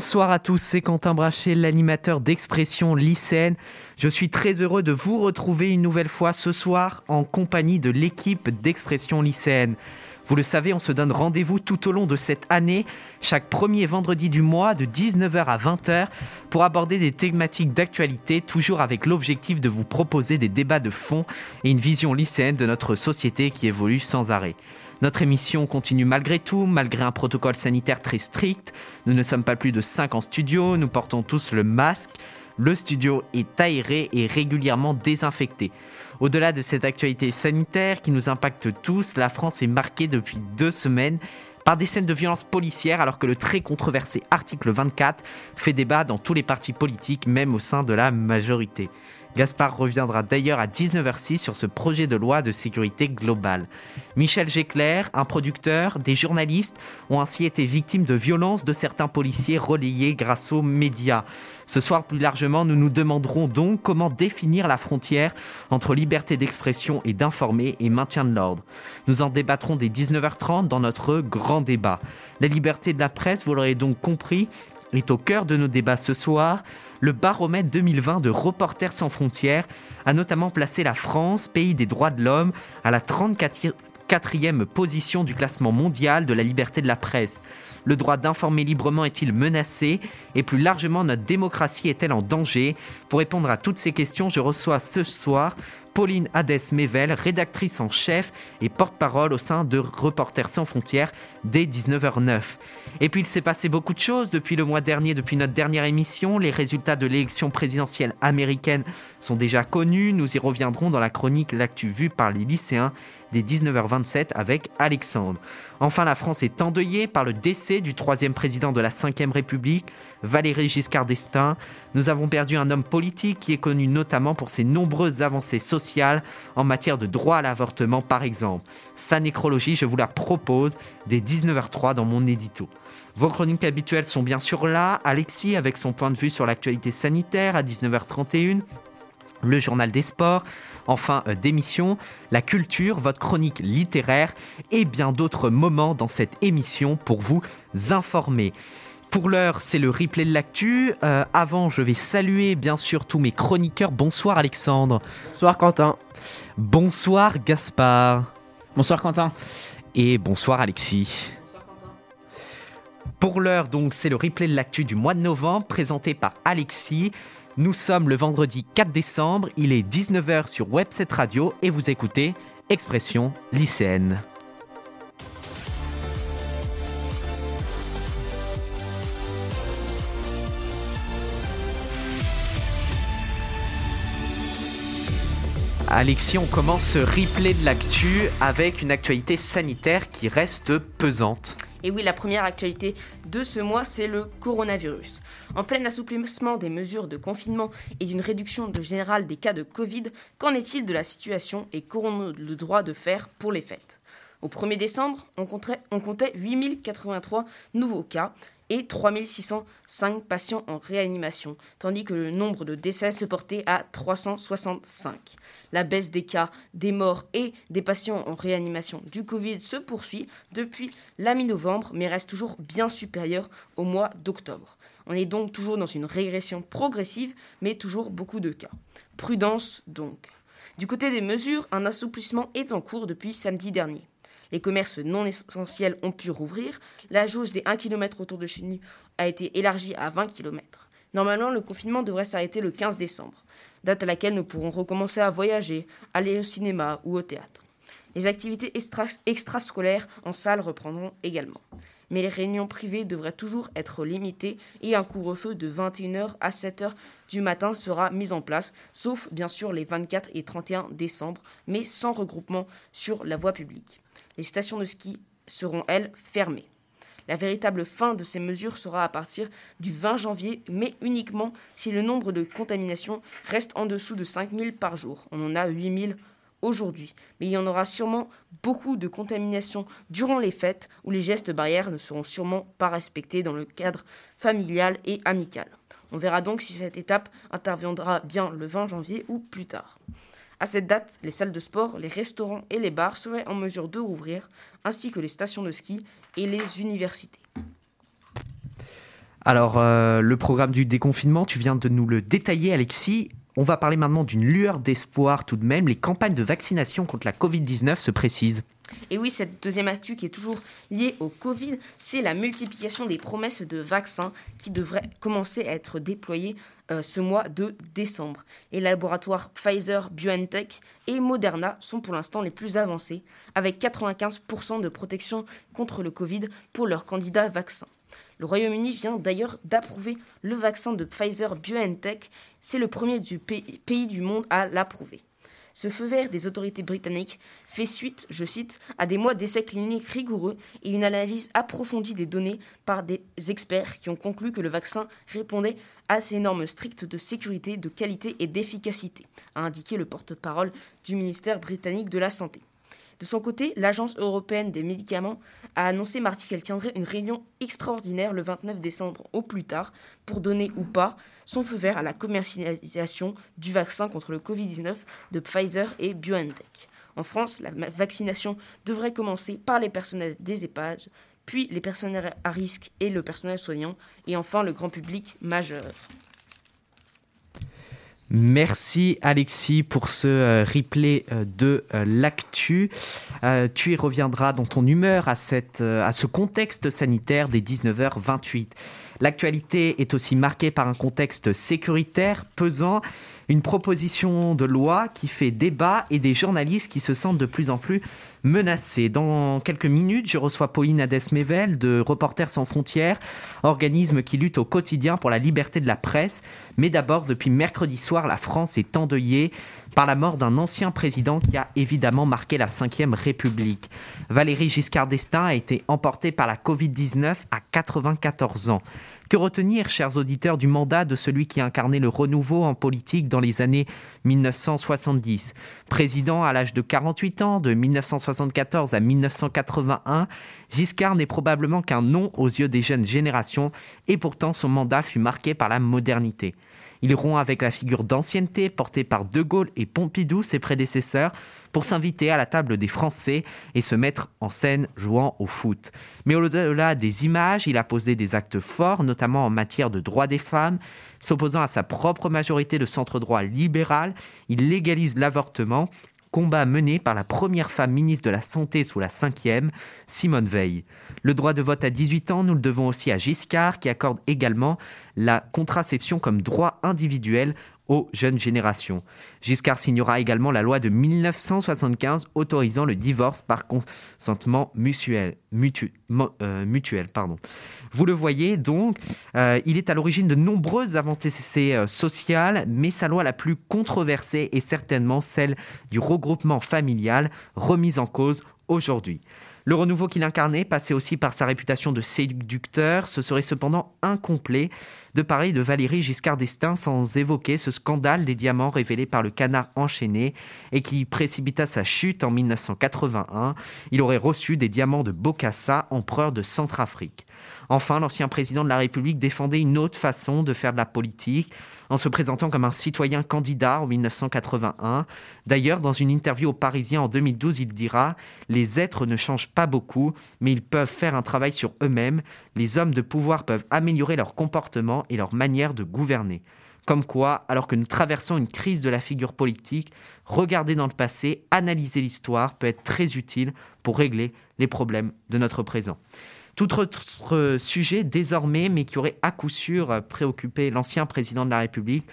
Bonsoir à tous, c'est Quentin Brachet, l'animateur d'Expression lycéenne. Je suis très heureux de vous retrouver une nouvelle fois ce soir en compagnie de l'équipe d'Expression lycéenne. Vous le savez, on se donne rendez-vous tout au long de cette année, chaque premier vendredi du mois de 19h à 20h, pour aborder des thématiques d'actualité, toujours avec l'objectif de vous proposer des débats de fond et une vision lycéenne de notre société qui évolue sans arrêt. Notre émission continue malgré tout, malgré un protocole sanitaire très strict. Nous ne sommes pas plus de 5 en studio, nous portons tous le masque. Le studio est aéré et régulièrement désinfecté. Au-delà de cette actualité sanitaire qui nous impacte tous, la France est marquée depuis deux semaines par des scènes de violence policière alors que le très controversé article 24 fait débat dans tous les partis politiques, même au sein de la majorité. Gaspard reviendra d'ailleurs à 19h06 sur ce projet de loi de sécurité globale. Michel Géclair, un producteur, des journalistes ont ainsi été victimes de violences de certains policiers relayés grâce aux médias. Ce soir, plus largement, nous nous demanderons donc comment définir la frontière entre liberté d'expression et d'informer et maintien de l'ordre. Nous en débattrons dès 19h30 dans notre grand débat. La liberté de la presse, vous l'aurez donc compris, est au cœur de nos débats ce soir. Le baromètre 2020 de Reporters sans frontières a notamment placé la France, pays des droits de l'homme, à la 34e position du classement mondial de la liberté de la presse. Le droit d'informer librement est-il menacé Et plus largement, notre démocratie est-elle en danger? Pour répondre à toutes ces questions, je reçois ce soir Pauline Hadès-Mével, rédactrice en chef et porte-parole au sein de Reporters sans frontières dès 19h09. Et puis il s'est passé beaucoup de choses depuis le mois dernier, depuis notre dernière émission. Les résultats de l'élection présidentielle américaine sont déjà connus. Nous y reviendrons dans la chronique L'actu vue par les lycéens dès 19h27 avec Alexandre. Enfin, la France est endeuillée par le décès du troisième président de la Ve République, Valéry Giscard d'Estaing. Nous avons perdu un homme politique qui est connu notamment pour ses nombreuses avancées sociales en matière de droit à l'avortement, par exemple. Sa nécrologie, je vous la propose dès 19h03 dans mon édito. Vos chroniques habituelles sont bien sûr là. Alexis avec son point de vue sur l'actualité sanitaire à 19h31. Le journal des sports, enfin euh, d'émission, la culture, votre chronique littéraire et bien d'autres moments dans cette émission pour vous informer. Pour l'heure, c'est le replay de l'actu. Euh, avant, je vais saluer bien sûr tous mes chroniqueurs. Bonsoir Alexandre. Bonsoir Quentin. Bonsoir Gaspard. Bonsoir Quentin. Et bonsoir Alexis. Pour l'heure, donc, c'est le replay de l'actu du mois de novembre présenté par Alexis. Nous sommes le vendredi 4 décembre, il est 19h sur Webset Radio et vous écoutez Expression lycéenne. Alexis, on commence ce replay de l'actu avec une actualité sanitaire qui reste pesante. Et oui, la première actualité de ce mois, c'est le coronavirus. En plein assouplissement des mesures de confinement et d'une réduction de générale des cas de Covid, qu'en est-il de la situation et qu'aurons-nous le droit de faire pour les fêtes? Au 1er décembre, on comptait, on comptait 8083 nouveaux cas et 3605 patients en réanimation, tandis que le nombre de décès se portait à 365. La baisse des cas, des morts et des patients en réanimation du Covid se poursuit depuis la mi-novembre, mais reste toujours bien supérieure au mois d'octobre. On est donc toujours dans une régression progressive, mais toujours beaucoup de cas. Prudence donc. Du côté des mesures, un assouplissement est en cours depuis samedi dernier. Les commerces non essentiels ont pu rouvrir. La jauge des 1 km autour de chez a été élargie à 20 km. Normalement, le confinement devrait s'arrêter le 15 décembre, date à laquelle nous pourrons recommencer à voyager, aller au cinéma ou au théâtre. Les activités extrascolaires en salle reprendront également. Mais les réunions privées devraient toujours être limitées et un couvre-feu de 21h à 7h du matin sera mis en place, sauf bien sûr les 24 et 31 décembre, mais sans regroupement sur la voie publique. Les stations de ski seront, elles, fermées. La véritable fin de ces mesures sera à partir du 20 janvier, mais uniquement si le nombre de contaminations reste en dessous de 5000 par jour. On en a 8000 aujourd'hui. Mais il y en aura sûrement beaucoup de contaminations durant les fêtes où les gestes barrières ne seront sûrement pas respectés dans le cadre familial et amical. On verra donc si cette étape interviendra bien le 20 janvier ou plus tard. À cette date, les salles de sport, les restaurants et les bars seraient en mesure de rouvrir, ainsi que les stations de ski et les universités. Alors, euh, le programme du déconfinement, tu viens de nous le détailler, Alexis. On va parler maintenant d'une lueur d'espoir tout de même. Les campagnes de vaccination contre la Covid-19 se précisent. Et oui, cette deuxième actu qui est toujours liée au Covid, c'est la multiplication des promesses de vaccins qui devraient commencer à être déployées euh, ce mois de décembre. Les laboratoires Pfizer, BioNTech et Moderna sont pour l'instant les plus avancés, avec 95% de protection contre le Covid pour leurs candidats vaccins. Le Royaume-Uni vient d'ailleurs d'approuver le vaccin de Pfizer BioNTech. C'est le premier du pays du monde à l'approuver. Ce feu vert des autorités britanniques fait suite, je cite, à des mois d'essais cliniques rigoureux et une analyse approfondie des données par des experts qui ont conclu que le vaccin répondait à ces normes strictes de sécurité, de qualité et d'efficacité, a indiqué le porte-parole du ministère britannique de la Santé. De son côté, l'Agence européenne des médicaments a annoncé mardi qu'elle tiendrait une réunion extraordinaire le 29 décembre au plus tard pour donner ou pas son feu vert à la commercialisation du vaccin contre le Covid-19 de Pfizer et BioNTech. En France, la vaccination devrait commencer par les personnels des EHPAD, puis les personnels à risque et le personnel soignant, et enfin le grand public majeur. Merci Alexis pour ce euh, replay euh, de euh, l'actu. Tu y reviendras dans ton humeur à, cette, à ce contexte sanitaire des 19h28. L'actualité est aussi marquée par un contexte sécuritaire pesant une proposition de loi qui fait débat et des journalistes qui se sentent de plus en plus menacés. Dans quelques minutes, je reçois Pauline Hadès-Mével de Reporters sans frontières, organisme qui lutte au quotidien pour la liberté de la presse. Mais d'abord, depuis mercredi soir, la France est endeuillée par la mort d'un ancien président qui a évidemment marqué la Ve République. Valéry Giscard d'Estaing a été emporté par la Covid-19 à 94 ans. Que retenir, chers auditeurs, du mandat de celui qui a incarné le renouveau en politique dans les années 1970 Président à l'âge de 48 ans, de 1974 à 1981, Giscard n'est probablement qu'un nom aux yeux des jeunes générations, et pourtant son mandat fut marqué par la modernité. Il rompt avec la figure d'ancienneté portée par De Gaulle et Pompidou, ses prédécesseurs, pour s'inviter à la table des Français et se mettre en scène jouant au foot. Mais au-delà des images, il a posé des actes forts, notamment en matière de droits des femmes. S'opposant à sa propre majorité de centre-droit libéral, il légalise l'avortement combat mené par la première femme ministre de la Santé sous la cinquième, Simone Veil. Le droit de vote à 18 ans, nous le devons aussi à Giscard, qui accorde également la contraception comme droit individuel jeunes générations. Giscard signera également la loi de 1975 autorisant le divorce par consentement mutuel. Euh, pardon. Vous le voyez donc, euh, il est à l'origine de nombreuses avancées euh, sociales, mais sa loi la plus controversée est certainement celle du regroupement familial, remise en cause aujourd'hui. Le renouveau qu'il incarnait passait aussi par sa réputation de séducteur. Ce serait cependant incomplet de parler de Valérie Giscard d'Estaing sans évoquer ce scandale des diamants révélé par le canard enchaîné et qui précipita sa chute en 1981. Il aurait reçu des diamants de Bokassa, empereur de Centrafrique. Enfin, l'ancien président de la République défendait une autre façon de faire de la politique en se présentant comme un citoyen candidat en 1981. D'ailleurs, dans une interview au Parisien en 2012, il dira Les êtres ne changent pas beaucoup, mais ils peuvent faire un travail sur eux-mêmes. Les hommes de pouvoir peuvent améliorer leur comportement et leur manière de gouverner. Comme quoi, alors que nous traversons une crise de la figure politique, regarder dans le passé, analyser l'histoire peut être très utile pour régler les problèmes de notre présent. Tout autre sujet désormais, mais qui aurait à coup sûr préoccupé l'ancien président de la République,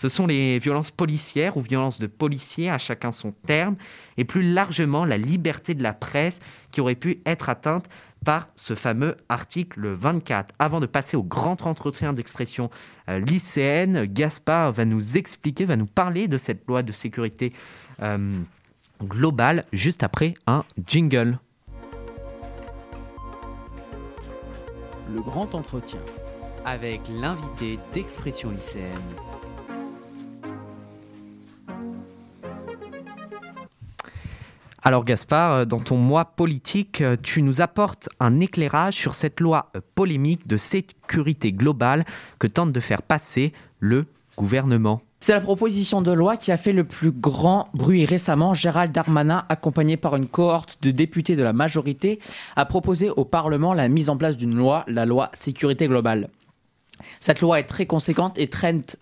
ce sont les violences policières ou violences de policiers, à chacun son terme, et plus largement la liberté de la presse qui aurait pu être atteinte par ce fameux article 24. Avant de passer au grand entretien d'expression euh, lycéenne, Gaspard va nous expliquer, va nous parler de cette loi de sécurité euh, globale juste après un jingle. Le grand entretien. Avec l'invité d'expression lycéenne. Alors Gaspard, dans ton mois politique, tu nous apportes un éclairage sur cette loi polémique de sécurité globale que tente de faire passer le gouvernement. C'est la proposition de loi qui a fait le plus grand bruit récemment. Gérald Darmanin, accompagné par une cohorte de députés de la majorité, a proposé au Parlement la mise en place d'une loi, la loi sécurité globale. Cette loi est très conséquente et traite,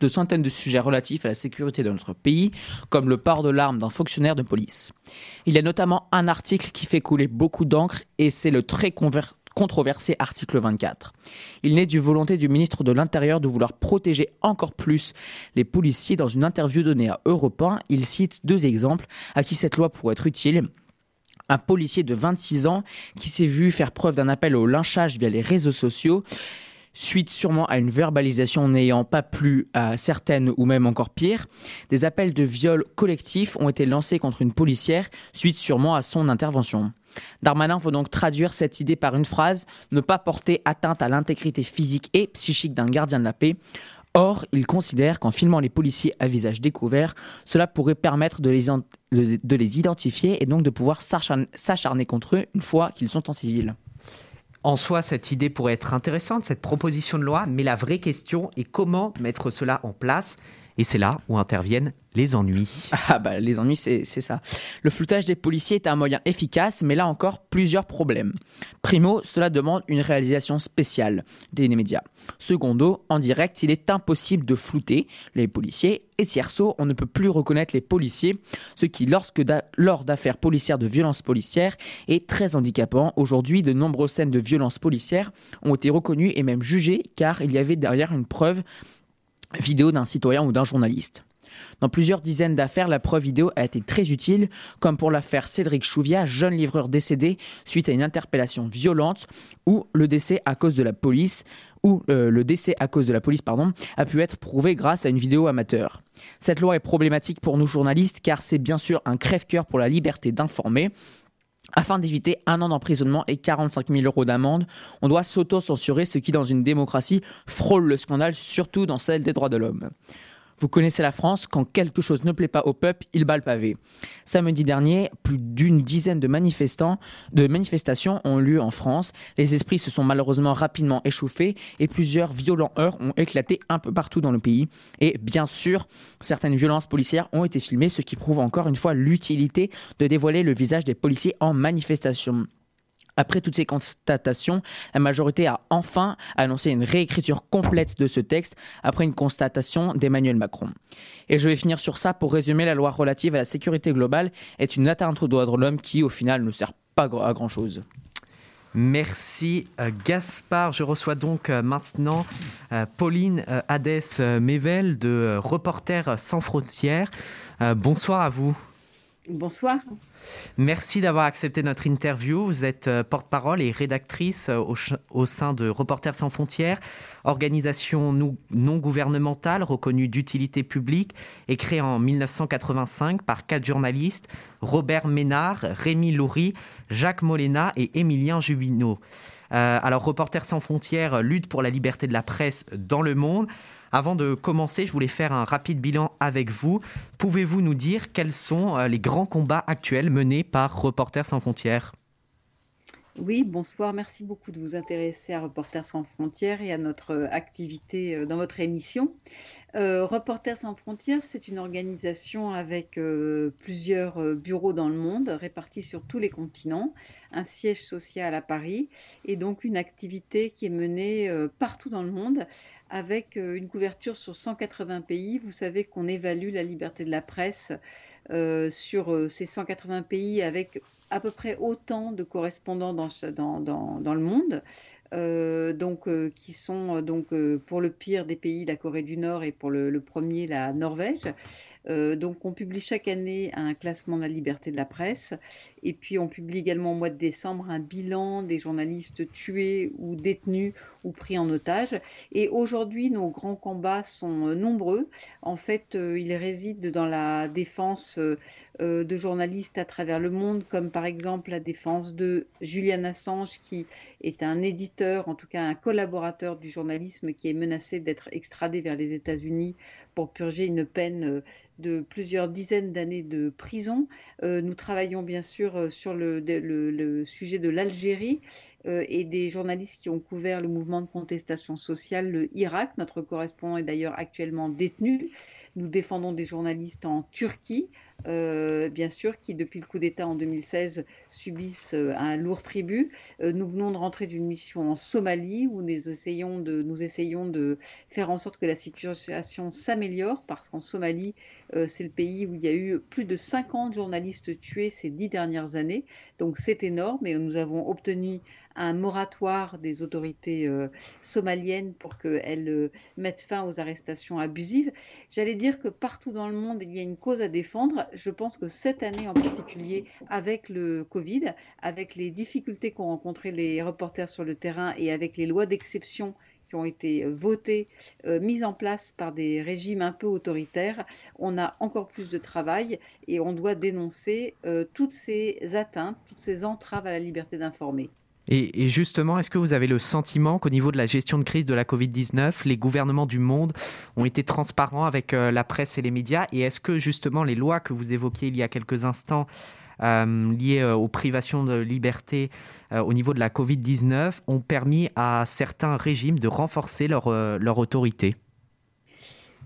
de centaines de sujets relatifs à la sécurité de notre pays, comme le port de l'arme d'un fonctionnaire de police. Il y a notamment un article qui fait couler beaucoup d'encre et c'est le très controversé article 24. Il naît du volonté du ministre de l'Intérieur de vouloir protéger encore plus les policiers. Dans une interview donnée à Europe 1, il cite deux exemples à qui cette loi pourrait être utile un policier de 26 ans qui s'est vu faire preuve d'un appel au lynchage via les réseaux sociaux suite sûrement à une verbalisation n'ayant pas plu à certaines ou même encore pire. Des appels de viol collectif ont été lancés contre une policière suite sûrement à son intervention. Darmanin faut donc traduire cette idée par une phrase ne pas porter atteinte à l'intégrité physique et psychique d'un gardien de la paix. Or, il considère qu'en filmant les policiers à visage découvert, cela pourrait permettre de les, de les identifier et donc de pouvoir s'acharner contre eux une fois qu'ils sont en civil. En soi, cette idée pourrait être intéressante, cette proposition de loi, mais la vraie question est comment mettre cela en place. Et c'est là où interviennent les ennuis. Ah bah les ennuis c'est ça. Le floutage des policiers est un moyen efficace, mais là encore plusieurs problèmes. Primo, cela demande une réalisation spéciale des médias. Secondo, en direct, il est impossible de flouter les policiers. Et tierceau, on ne peut plus reconnaître les policiers, ce qui, lorsque lors d'affaires policières de violence policière, est très handicapant. Aujourd'hui, de nombreuses scènes de violence policière ont été reconnues et même jugées car il y avait derrière une preuve vidéo d'un citoyen ou d'un journaliste. Dans plusieurs dizaines d'affaires, la preuve vidéo a été très utile, comme pour l'affaire Cédric Chouviat, jeune livreur décédé suite à une interpellation violente, ou le décès à cause de la police, ou euh, le décès à cause de la police, pardon, a pu être prouvé grâce à une vidéo amateur. Cette loi est problématique pour nous journalistes car c'est bien sûr un crève-cœur pour la liberté d'informer. Afin d'éviter un an d'emprisonnement et 45 000 euros d'amende, on doit s'auto-censurer, ce qui, dans une démocratie, frôle le scandale, surtout dans celle des droits de l'homme. Vous connaissez la France, quand quelque chose ne plaît pas au peuple, il bat le pavé. Samedi dernier, plus d'une dizaine de manifestations ont lieu en France. Les esprits se sont malheureusement rapidement échauffés et plusieurs violents heurts ont éclaté un peu partout dans le pays. Et bien sûr, certaines violences policières ont été filmées, ce qui prouve encore une fois l'utilité de dévoiler le visage des policiers en manifestation. Après toutes ces constatations, la majorité a enfin annoncé une réécriture complète de ce texte après une constatation d'Emmanuel Macron. Et je vais finir sur ça pour résumer la loi relative à la sécurité globale est une atteinte aux droits de l'homme qui au final ne sert pas à grand chose. Merci euh, Gaspard. Je reçois donc euh, maintenant euh, Pauline Hadès Mével de Reporters sans frontières. Bonsoir à vous. Bonsoir. Merci d'avoir accepté notre interview. Vous êtes euh, porte-parole et rédactrice euh, au, sein de Reporters sans frontières, organisation non gouvernementale reconnue d'utilité publique et créée en 1985 par quatre journalistes, Robert Ménard, Rémi Loury, Jacques Molena et Émilien Jubineau. Euh, alors Reporters sans frontières lutte pour la liberté de la presse dans le monde. Avant de commencer, je voulais faire un rapide bilan avec vous. Pouvez-vous nous dire quels sont euh, les grands combats actuels menés par Reporters sans frontières? Oui, bonsoir. Merci beaucoup de vous intéresser à Reporters sans frontières et à notre euh, activité euh, dans votre émission. Reporters sans frontières, c'est une organisation avec plusieurs bureaux dans le monde, répartis sur tous les continents, un siège social à Paris et donc une activité qui est menée partout dans le monde avec euh, une couverture sur 180 pays. Vous savez qu'on évalue la liberté de la presse euh, sur euh, ces 180 pays avec à peu près autant de correspondants dans, le monde. Donc, qui sont donc pour le pire des pays la Corée du Nord et pour le, le premier la Norvège. donc on publie chaque année un classement de la liberté de la presse et puis on publie également au mois de décembre un bilan des journalistes tués ou détenus ou pris en otage. Et aujourd'hui, nos grands combats sont nombreux. En fait, ils résident dans la défense de journalistes à travers le monde, comme par exemple la défense de Julian Assange, qui est un éditeur, en tout cas un collaborateur du journalisme, qui est menacé d'être extradé vers les États-Unis pour purger une peine euh, de plusieurs dizaines d'années de prison. Euh, nous travaillons bien sûr euh, sur le, le, sujet de l'Algérie et des journalistes qui ont couvert le mouvement de contestation sociale, le Irak. Notre correspondant est d'ailleurs actuellement détenu. Nous défendons des journalistes en Turquie, euh, bien sûr, qui depuis le coup d'État en 2016 subissent euh, un lourd tribut. Euh, nous venons de rentrer d'une mission en Somalie où nous essayons de, nous essayons de faire en sorte que la situation s'améliore parce qu'en Somalie, c'est le pays où il y a eu plus de 50 journalistes tués ces dix dernières années. Donc c'est énorme et nous avons obtenu un moratoire des autorités euh, somaliennes pour qu'elles euh, mettent fin aux arrestations abusives. J'allais dire que partout dans le monde, il y a une cause à défendre. Je pense que cette année en particulier, avec le Covid, avec les difficultés qu'ont rencontrées les reporters sur le terrain et avec les lois d'exception qui ont été votées, euh, mises en place par des régimes un peu autoritaires, on a encore plus de travail et on doit dénoncer toutes ces atteintes, toutes ces entraves à la liberté d'informer. Et, justement, est-ce que vous avez le sentiment qu'au niveau de la gestion de crise de la Covid-19, les gouvernements du monde ont été transparents avec euh, la presse et les médias? Et est-ce que justement les lois que vous évoquiez il y a quelques instants euh, liées euh, aux privations de liberté au niveau de la Covid-19 ont permis à certains régimes de renforcer leur, leur autorité?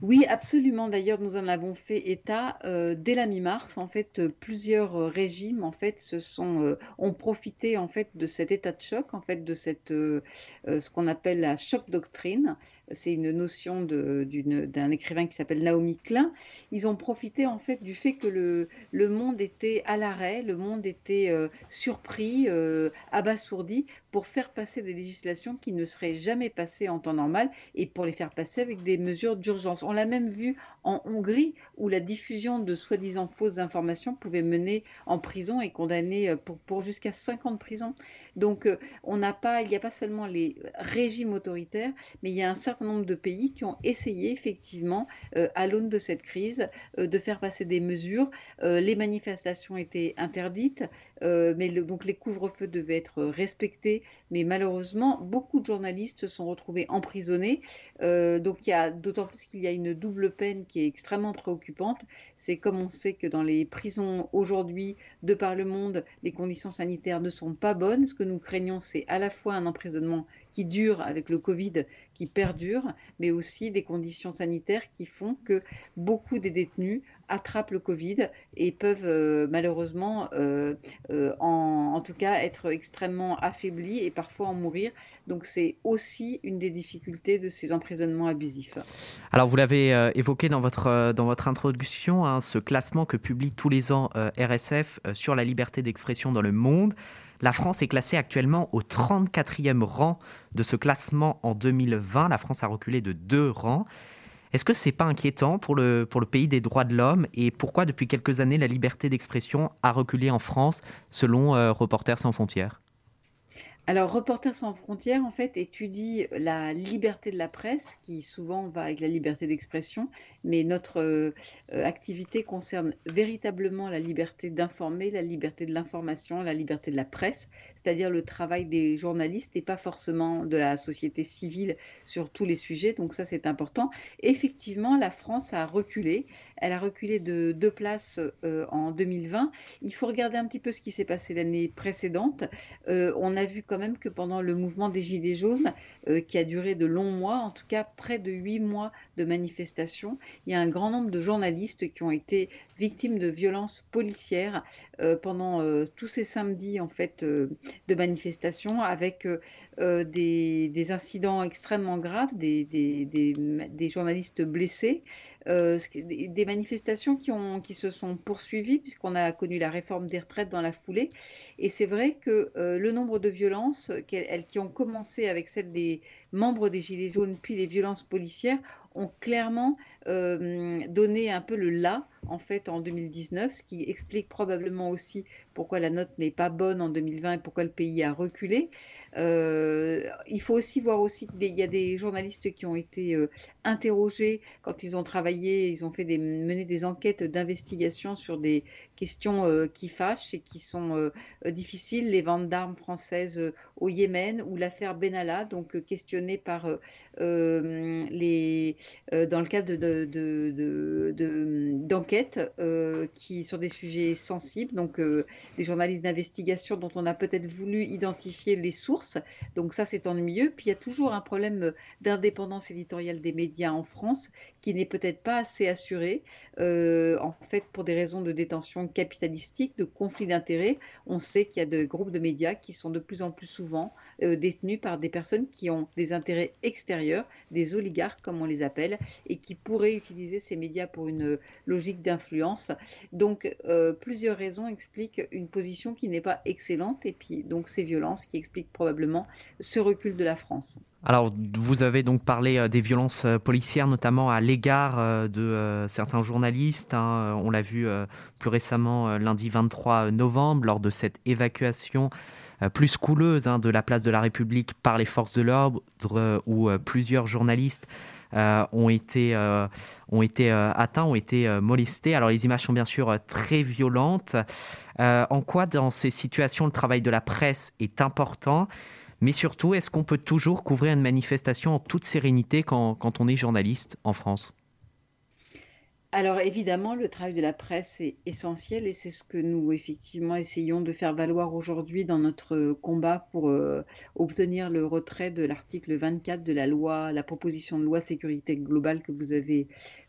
Oui, absolument. D'ailleurs, nous en avons fait état euh, dès la mi-mars. En fait, euh, plusieurs euh, régimes se sont ont profité en fait de cet état de choc, en fait de cette ce qu'on appelle la choc doctrine. C'est une notion d'un écrivain qui s'appelle Naomi Klein. Ils ont profité en fait du fait que le, monde était à l'arrêt, le monde était surpris, abasourdi, pour faire passer des législations qui ne seraient jamais passées en temps normal et pour les faire passer avec des mesures d'urgence. On l'a même vu en Hongrie où la diffusion de soi-disant fausses informations pouvait mener en prison et condamner euh, pour, pour jusqu'à 5 ans de prison. Donc euh, on n'a pas, il n'y a pas seulement les régimes autoritaires, mais il y a un certain nombre de pays qui ont essayé effectivement, euh, à l'aune de cette crise, de faire passer des mesures. les manifestations étaient interdites, mais donc les couvre-feux devaient être respectés mais malheureusement, beaucoup de journalistes se sont retrouvés emprisonnés. Euh, donc il y a d'autant plus qu'il y a une double peine qui est extrêmement préoccupante. C'est comme on sait que dans les prisons aujourd'hui, de par le monde, les conditions sanitaires ne sont pas bonnes. Nous craignons, c'est à la fois un emprisonnement qui dure avec le Covid, qui perdure, mais aussi des conditions sanitaires qui font que beaucoup des détenus attrapent le Covid et peuvent euh, malheureusement, euh, euh, en, tout cas, être extrêmement affaiblis et parfois en mourir. Donc c'est aussi une des difficultés de ces emprisonnements abusifs. Alors vous l'avez évoqué dans votre, dans votre introduction, hein, ce classement que publie tous les ans RSF sur la liberté d'expression dans le monde. La France est classée actuellement au 34e rang de ce classement en 2020. La France a reculé de deux rangs. Est-ce que c'est pas inquiétant pour le, pays des droits de l'homme et pourquoi depuis quelques années la liberté d'expression a reculé en France selon euh, Reporters sans frontières? Alors, Reporters sans frontières, en fait, étudie la liberté de la presse, qui souvent va avec la liberté d'expression, mais notre euh, activité concerne véritablement la liberté d'informer, la liberté de l'information, la liberté de la presse, c'est-à-dire le travail des journalistes et pas forcément de la société civile sur tous les sujets. Donc ça, c'est important. Effectivement, la France a reculé. Elle a reculé de deux places euh, en 2020. Il faut regarder un petit peu ce qui s'est passé l'année précédente. Euh, on a vu quand même que pendant le mouvement des Gilets jaunes, euh, qui a duré de longs mois, en tout cas près de huit mois de manifestations, il y a un grand nombre de journalistes qui ont été victimes de violences policières pendant tous ces samedis en fait de manifestations avec des, des, incidents extrêmement graves, des, des, des journalistes blessés, des manifestations qui, ont, qui se sont poursuivies puisqu'on a connu la réforme des retraites dans la foulée. Et c'est vrai que euh, le nombre de violences elles, qui ont commencé avec celles des membres des Gilets jaunes puis les violences policières ont clairement euh, donné un peu le là en fait en 2019, ce qui explique probablement aussi pourquoi la note n'est pas bonne en 2020 et pourquoi le pays a reculé. Euh, il faut aussi voir aussi qu'il y a des journalistes qui ont été euh, interrogés quand ils ont travaillé, ils ont fait des, mené des enquêtes d'investigation sur des questions euh, qui fâchent et qui sont difficiles, les ventes d'armes françaises au Yémen ou l'affaire Benalla, donc questionnée par les dans le cadre d'enquêtes de, de, qui sur des sujets sensibles, donc des journalistes d'investigation dont on a peut-être voulu identifier les sources donc ça, c'est ennuyeux. Puis il y a toujours un problème d'indépendance éditoriale des médias en France qui n'est peut-être pas assez assuré. Euh, en fait, pour des raisons de détention capitalistique, de conflit d'intérêts, on sait qu'il y a de groupes de médias qui sont de plus en plus souvent euh, détenus par des personnes qui ont des intérêts extérieurs, des oligarques comme on les appelle, et qui utiliser ces médias pour une logique d'influence. Donc euh, plusieurs raisons expliquent une position qui n'est pas excellente, et puis donc ces violences qui expliquent probablement ce recul de la France. Alors, vous avez donc parlé euh, des violences euh, policières, notamment à l'égard euh, de certains journalistes. Hein. On l'a vu plus récemment lundi 23 novembre lors de cette évacuation plus couleuse hein, de la place de la République par les forces de l'ordre, où plusieurs journalistes ont été, ont été atteints, ont été molestés. Alors, les images sont bien sûr très violentes. en quoi, dans ces situations, le travail de la presse est important? Mais surtout, est-ce qu'on peut toujours couvrir une manifestation en toute sérénité quand, quand on est journaliste en France? Alors évidemment, le travail de la presse est essentiel et c'est ce que nous effectivement essayons de faire valoir aujourd'hui dans notre combat pour euh, obtenir le retrait de l'article 24 de la loi, la proposition de loi sécurité globale que vous avez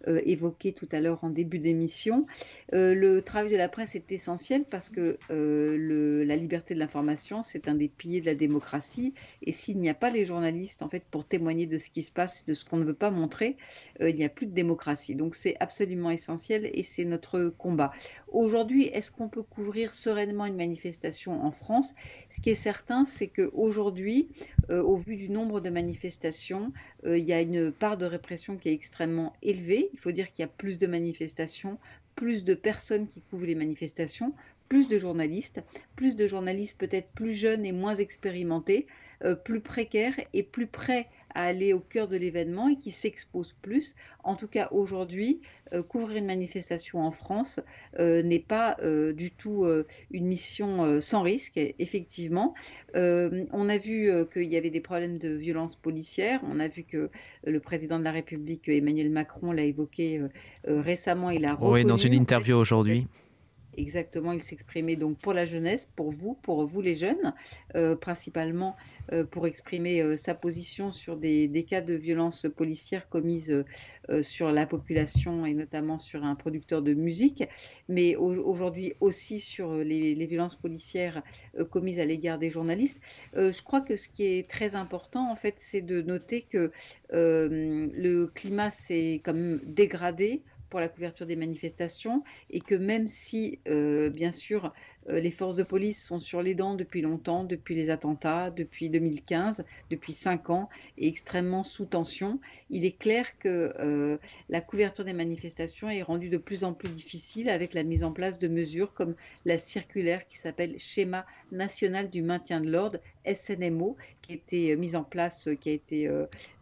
euh, évoqué tout à l'heure en début d'émission. Euh, le travail de la presse est essentiel parce que le, la liberté de l'information, c'est un des piliers de la démocratie et s'il n'y a pas les journalistes en fait pour témoigner de ce qui se passe, de ce qu'on ne veut pas montrer, il n'y a plus de démocratie. Donc c'est absolument essentiel et c'est notre combat. Aujourd'hui, est-ce qu'on peut couvrir sereinement une manifestation en France? Ce qui est certain, c'est qu'aujourd'hui, euh, au vu du nombre de manifestations, euh, il y a une part de répression qui est extrêmement élevée. Il faut dire qu'il y a plus de manifestations, plus de personnes qui couvrent les manifestations, plus de journalistes, plus de journalistes peut-être plus jeunes et moins expérimentés, euh, plus précaires et plus près à aller au cœur de l'événement et qui s'expose plus. En tout cas, aujourd'hui, euh, couvrir une manifestation en France euh, n'est pas euh, du tout une mission sans risque, effectivement. on a vu qu'il y avait des problèmes de violence policière. On a vu que le président de la République, Emmanuel Macron, l'a évoqué récemment. Il a reconnu, Oui, dans une interview aujourd'hui. Exactement, il s'exprimait donc pour la jeunesse, pour vous, pour vous les jeunes, euh, principalement euh, pour exprimer euh, sa position sur des, cas de violence policière commises sur la population et notamment sur un producteur de musique, mais aujourd'hui aussi sur les, les violences policières commises à l'égard des journalistes. je crois que ce qui est très important, en fait, c'est de noter que le climat s'est quand même dégradé pour la couverture des manifestations et que même si, euh, bien sûr, les forces de police sont sur les dents depuis longtemps, depuis les attentats, depuis 2015, depuis cinq ans, et extrêmement sous tension, il est clair que euh, la couverture des manifestations est rendue de plus en plus difficile avec la mise en place de mesures comme la circulaire qui s'appelle Schéma national du maintien de l'ordre, SNMO, qui a été mise en place, qui a été,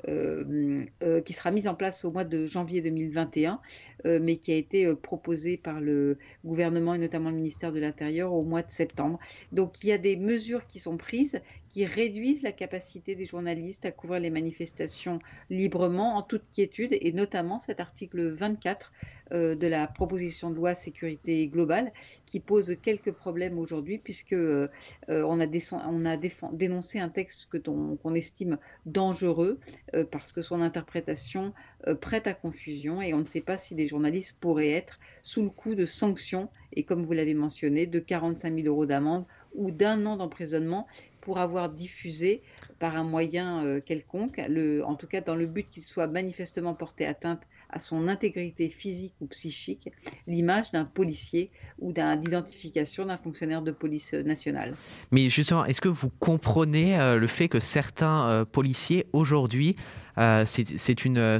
qui sera mise en place au mois de janvier 2021 euh, mais qui a été euh, proposé par le gouvernement et notamment le ministère de l'Intérieur au mois de septembre. Donc il y a des mesures qui sont prises qui réduisent la capacité des journalistes à couvrir les manifestations librement, en toute quiétude, et notamment cet article 24 euh, de la proposition de loi sécurité globale qui pose quelques problèmes aujourd'hui puisque euh, on a, on a dénoncé un texte que qu'on estime dangereux euh, parce que son interprétation prête à confusion et on ne sait pas si des journalistes pourraient être sous le coup de sanctions et comme vous l'avez mentionné de 45 000 euros d'amende ou d'un an d'emprisonnement pour avoir diffusé par un moyen quelconque, en tout cas dans le but qu'il soit manifestement porté atteinte à son intégrité physique ou psychique l'image d'un policier ou d'identification d'un fonctionnaire de police nationale. Mais justement, est-ce que vous comprenez euh, le fait que certains euh, policiers aujourd'hui euh, c'est une,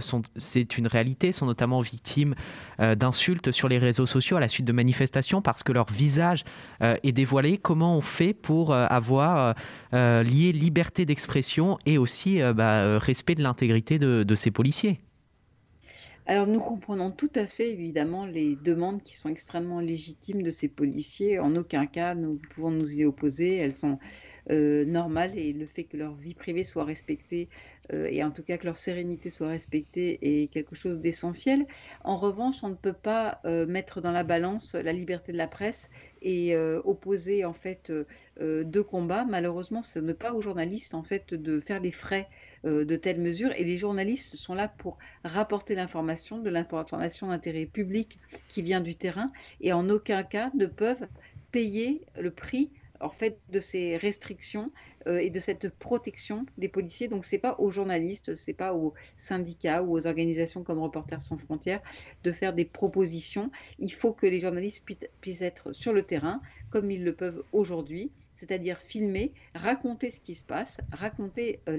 une réalité, sont notamment victimes d'insultes sur les réseaux sociaux à la suite de manifestations parce que leur visage est dévoilé? Comment on fait pour avoir lié liberté d'expression et aussi bah, respect de l'intégrité de ces policiers? Alors nous comprenons tout à fait évidemment les demandes qui sont extrêmement légitimes de ces policiers. En aucun cas nous pouvons nous y opposer. Elles sont euh, normales et le fait que leur vie privée soit respectée euh, et en tout cas que leur sérénité soit respectée est quelque chose d'essentiel. En revanche, on ne peut pas euh, mettre dans la balance la liberté de la presse et opposer en fait deux combats. Malheureusement, ce n'est pas aux journalistes en fait de faire les frais de telles mesures. Et les journalistes sont là pour rapporter l'information, de l'information d'intérêt public qui vient du terrain, et en aucun cas ne peuvent payer le prix en fait de ces restrictions euh, et de cette protection des policiers. Donc c'est pas aux journalistes, c'est pas aux syndicats ou aux organisations comme Reporters sans frontières de faire des propositions. Il faut que les journalistes puissent être sur le terrain comme ils le peuvent aujourd'hui c'est-à-dire filmer, raconter ce qui se passe, raconter euh,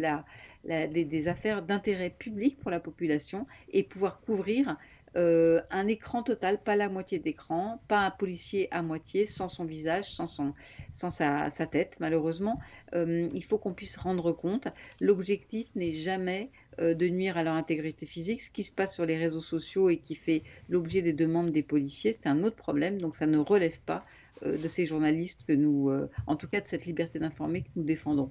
des affaires d'intérêt public pour la population et pouvoir couvrir euh, un écran total, pas la moitié d'écran, pas un policier à moitié, sans son visage, sans, sa, tête, malheureusement. Euh, il faut qu'on puisse rendre compte. L'objectif n'est jamais de nuire à leur intégrité physique. Ce qui se passe sur les réseaux sociaux et qui fait l'objet des demandes des policiers, c'est un autre problème, donc ça ne relève pas de ces journalistes que nous, euh, en tout cas de cette liberté d'informer que nous défendons.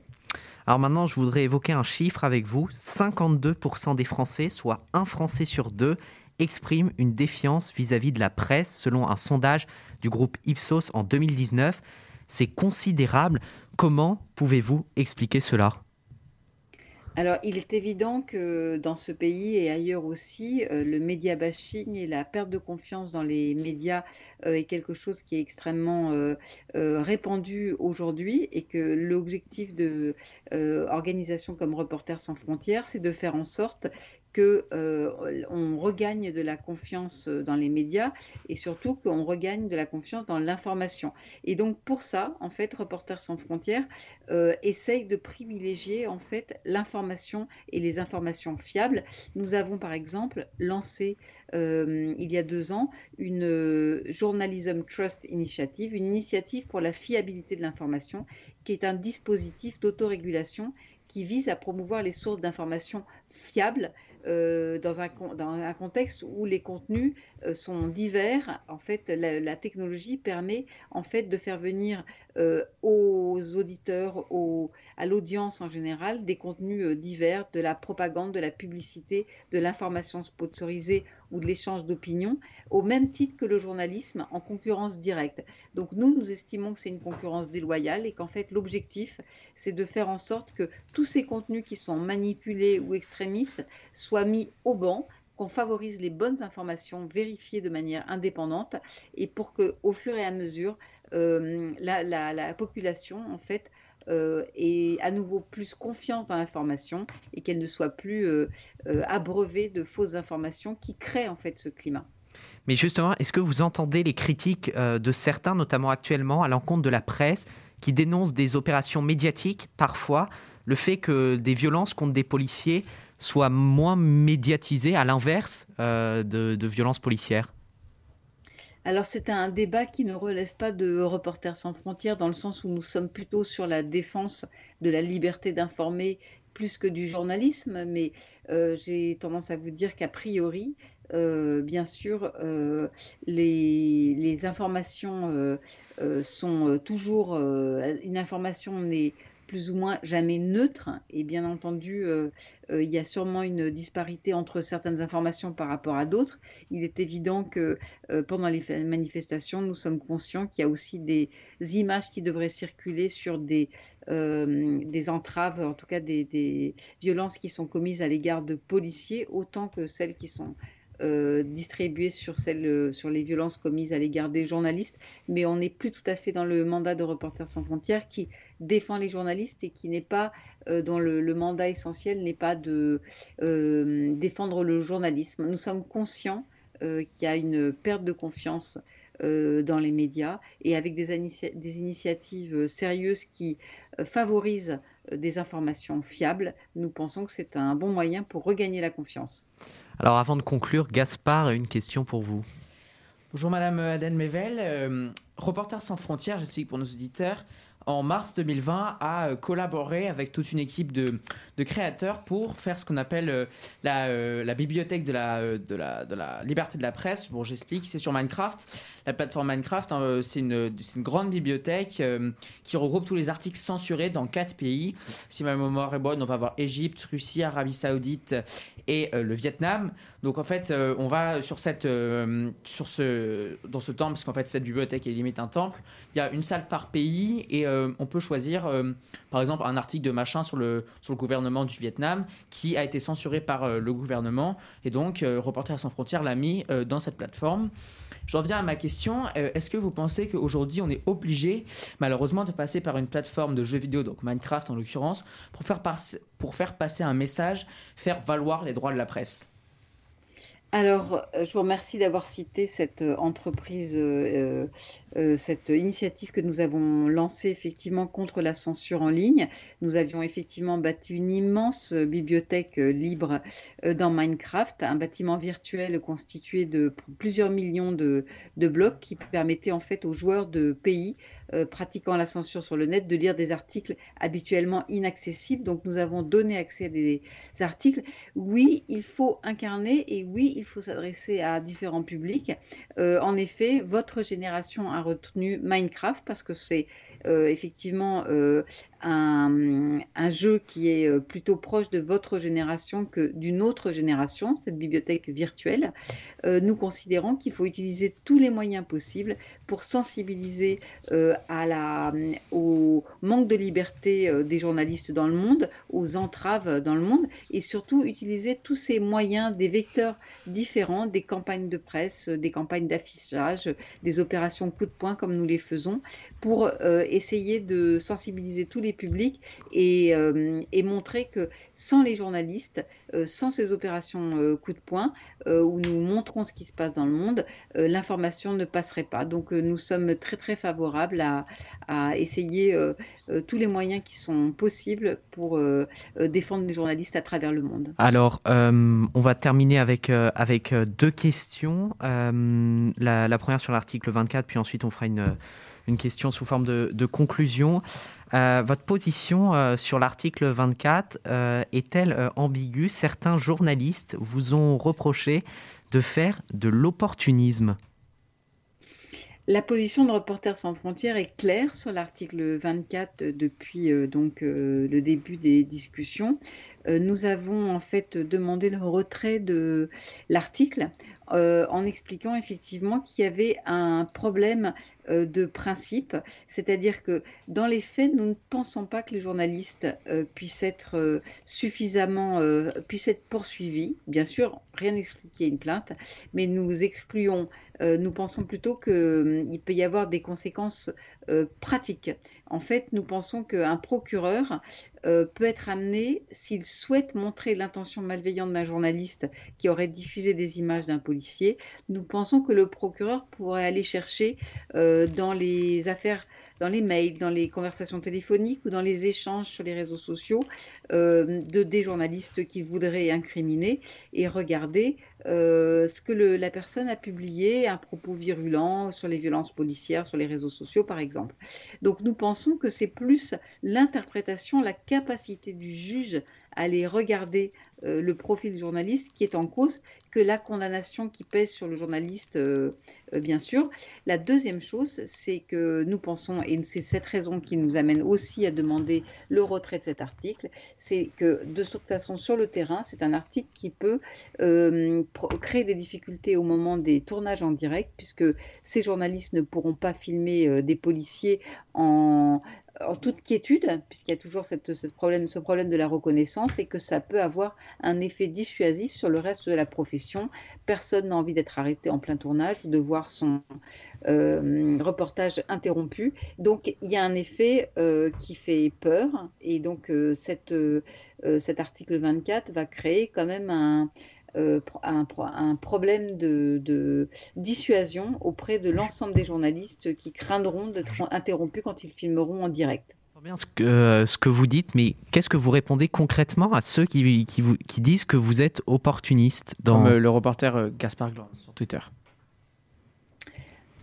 Alors maintenant, je voudrais évoquer un chiffre avec vous. 52% des Français, soit un Français sur deux, expriment une défiance vis-à-vis de la presse, selon un sondage du groupe Ipsos en 2019. C'est considérable. Comment pouvez-vous expliquer cela? Alors, il est évident que dans ce pays et ailleurs aussi, euh, le média bashing et la perte de confiance dans les médias euh, est quelque chose qui est extrêmement euh, répandu aujourd'hui et que l'objectif de organisations comme Reporters sans frontières, c'est de faire en sorte que euh, on regagne de la confiance dans les médias et surtout qu'on regagne de la confiance dans l'information. Et donc pour ça, en fait, Reporters sans frontières euh, essaye de privilégier en fait l'information et les informations fiables. Nous avons par exemple lancé euh, il y a deux ans une Journalism Trust Initiative, une initiative pour la fiabilité de l'information, qui est un dispositif d'autorégulation qui vise à promouvoir les sources d'informations fiables euh, dans, un, dans, un, contexte où les contenus euh, sont divers. En fait, la, technologie permet de faire venir euh, aux auditeurs, à l'audience en général, des contenus divers, de la propagande, de la publicité, de l'information sponsorisée ou de l'échange d'opinions, au même titre que le journalisme en concurrence directe. Donc nous, nous estimons que c'est une concurrence déloyale et qu'en fait l'objectif, c'est de faire en sorte que tous ces contenus qui sont manipulés ou extrémistes soient mis au banc qu'on favorise les bonnes informations vérifiées de manière indépendante et pour que, au fur et à mesure, euh, la, population, en fait, euh, ait à nouveau plus confiance dans l'information et qu'elle ne soit plus euh, abreuvée de fausses informations qui créent en fait ce climat. Mais justement, est-ce que vous entendez les critiques de certains, notamment actuellement, à l'encontre de la presse, qui dénoncent des opérations médiatiques, parfois, le fait que des violences contre des policiers soit moins médiatisé à l'inverse euh, de, violences policières? Alors c'est un débat qui ne relève pas de Reporters sans frontières dans le sens où nous sommes plutôt sur la défense de la liberté d'informer plus que du journalisme, mais euh, j'ai tendance à vous dire qu'a priori, euh, bien sûr, les, les, informations sont toujours... une information n'est plus ou moins jamais neutre. Et bien entendu, euh, euh, il y a sûrement une disparité entre certaines informations par rapport à d'autres. Il est évident que euh, pendant les manifestations, nous sommes conscients qu'il y a aussi des images qui devraient circuler sur des, des entraves, en tout cas des, des, violences qui sont commises à l'égard de policiers, autant que celles qui sont distribué sur, celle, sur les violences commises à l'égard des journalistes, mais on n'est plus tout à fait dans le mandat de Reporters sans frontières qui défend les journalistes et qui n'est pas, dont le, mandat essentiel n'est pas de défendre le journalisme. Nous sommes conscients qu'il y a une perte de confiance euh, dans les médias et avec des, initiatives euh, sérieuses qui euh, favorisent des informations fiables, nous pensons que c'est un bon moyen pour regagner la confiance. Alors avant de conclure, Gaspard, une question pour vous. Bonjour Madame Aden Mevel, Reporters sans frontières, j'explique pour nos auditeurs, en mars 2020, a euh, collaboré avec toute une équipe de, créateurs pour faire ce qu'on appelle euh, euh, la, bibliothèque de la, de, la, de liberté de la presse. Bon, j'explique, c'est sur Minecraft. La plateforme Minecraft, hein, c'est une, grande bibliothèque qui regroupe tous les articles censurés dans quatre pays. Si ma mémoire est bonne, on va avoir Égypte, Russie, Arabie Saoudite et le Vietnam. Donc en fait, on va sur cette, sur ce, dans ce temple, parce qu'en fait cette bibliothèque est limite un temple. Il y a une salle par pays et euh, on peut choisir, euh, par exemple, un article de machin sur le gouvernement du Vietnam qui a été censuré par euh, le gouvernement. Et donc, Reporters sans frontières l'a mis dans cette plateforme. J'en viens à ma question. Est-ce que vous pensez qu'aujourd'hui, on est obligé, malheureusement, de passer par une plateforme de jeux vidéo, donc Minecraft en l'occurrence, pour faire passer un message, faire valoir les droits de la presse? Alors, je vous remercie d'avoir cité cette entreprise euh, cette initiative que nous avons lancée effectivement contre la censure en ligne. Nous avions effectivement bâti une immense bibliothèque euh, libre euh, dans Minecraft, un bâtiment virtuel constitué de plusieurs millions de, blocs qui permettait en fait aux joueurs de pays pratiquant la censure sur le net de lire des articles habituellement inaccessibles. Donc nous avons donné accès à des articles. Oui, il faut incarner et oui, il faut s'adresser à différents publics. en effet, votre génération a retenu Minecraft parce que c'est euh, effectivement euh, un, jeu qui est euh, plutôt proche de votre génération que d'une autre génération, cette bibliothèque virtuelle, nous considérons qu'il faut utiliser tous les moyens possibles pour sensibiliser à la, au manque de liberté des journalistes dans le monde, aux entraves dans le monde, et surtout utiliser tous ces moyens, des vecteurs différents, des campagnes de presse, des campagnes d'affichage, des opérations coup de poing comme nous les faisons, pour essayer de sensibiliser tous les publics et, euh, montrer que sans les journalistes, euh, sans ces opérations euh, coup de poing, où nous montrons ce qui se passe dans le monde, l'information ne passerait pas. Donc nous sommes très très favorables à, essayer tous les moyens qui sont possibles pour défendre les journalistes à travers le monde. Alors, on va terminer avec, avec deux questions. La, première sur l'article 24, puis ensuite on fera une question sous forme de, conclusion. Euh, votre position euh, sur l'article 24 euh, est-elle ambiguë? Certains journalistes vous ont reproché de faire de l'opportunisme. La position de Reporters sans frontières est claire sur l'article 24 depuis donc le début des discussions. Nous avons en fait demandé le retrait de l'article euh, en expliquant effectivement qu'il y avait un problème euh, de principe, c'est-à-dire que dans les faits, nous ne pensons pas que les journalistes euh, puissent être suffisamment, puissent être poursuivis. Bien sûr, rien n'exclut qu'il y ait une plainte, mais nous excluons, nous pensons plutôt qu'il peut y avoir des conséquences pratiques. En fait, nous pensons qu'un procureur peut être amené, s'il souhaite montrer l'intention malveillante d'un journaliste qui aurait diffusé des images d'un policier, nous pensons que le procureur pourrait aller chercher euh, dans les affaires dans les mails, dans les conversations téléphoniques ou dans les échanges sur les réseaux sociaux euh, de des journalistes qui voudraient incriminer et regarder euh, ce que la personne a publié, un propos virulent sur les violences policières sur les réseaux sociaux par exemple. Donc nous pensons que c'est plus l'interprétation, la capacité du juge à aller regarder euh, le profil du journaliste qui est en cause que la condamnation qui pèse sur le journaliste, euh, euh, bien sûr. La deuxième chose, c'est que nous pensons, et c'est cette raison qui nous amène aussi à demander le retrait de cet article, c'est que de toute façon, sur le terrain, c'est un article qui peut créer des difficultés au moment des tournages en direct, puisque ces journalistes ne pourront pas filmer des policiers en, en toute quiétude, puisqu'il y a toujours ce problème de la reconnaissance et que ça peut avoir un effet dissuasif sur le reste de la profession. Personne n'a envie d'être arrêté en plein tournage ou de voir son euh, reportage interrompu. Donc il y a un effet euh, qui fait peur et donc euh, cet article 24 va créer quand même un, problème de, dissuasion auprès de l'ensemble des journalistes qui craindront d'être interrompus quand ils filmeront en direct bien ce que, ce que vous dites, mais qu'est-ce que vous répondez concrètement à ceux qui, disent que vous êtes opportuniste dans... Comme le reporter Gaspard Gland sur Twitter.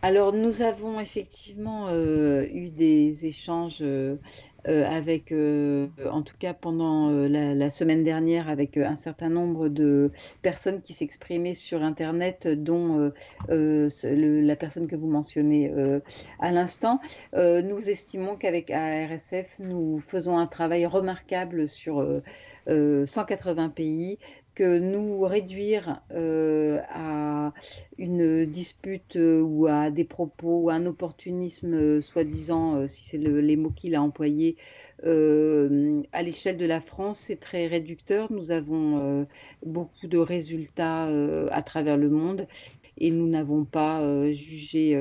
Alors, nous avons effectivement euh, eu des échanges euh, euh, avec, en tout cas pendant la, semaine dernière, avec un certain nombre de personnes qui s'exprimaient sur Internet, dont la personne que vous mentionnez à l'instant. nous estimons qu'avec ARSF, nous faisons un travail remarquable sur 180 pays nous réduire euh, à une dispute euh, ou à des propos ou à un opportunisme euh, soi-disant, si c'est les mots qu'il a employés, à l'échelle de la France, c'est très réducteur. Nous avons beaucoup de résultats à travers le monde et nous n'avons pas jugé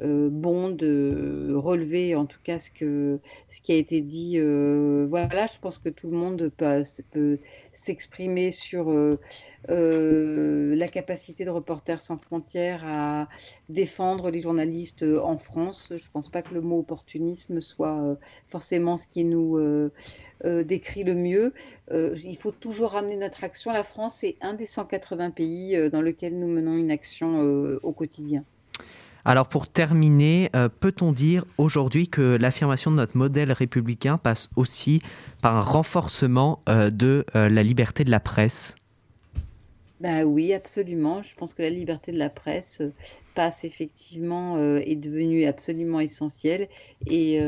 bon de relever en tout cas ce, que, ce qui a été dit. voilà, je pense que tout le monde peut s'exprimer sur euh, euh, la capacité de Reporters sans frontières à défendre les journalistes euh, en France. Je ne pense pas que le mot opportunisme soit forcément ce qui nous décrit le mieux. il faut toujours ramener notre action. La France est un des 180 pays dans lequel nous menons une action au quotidien. Alors pour terminer, peut-on dire aujourd'hui que l'affirmation de notre modèle républicain passe aussi par un renforcement euh, de euh, la liberté de la presse? Ben oui, absolument. Je pense que la liberté de la presse euh, passe effectivement, est devenue absolument essentielle. Et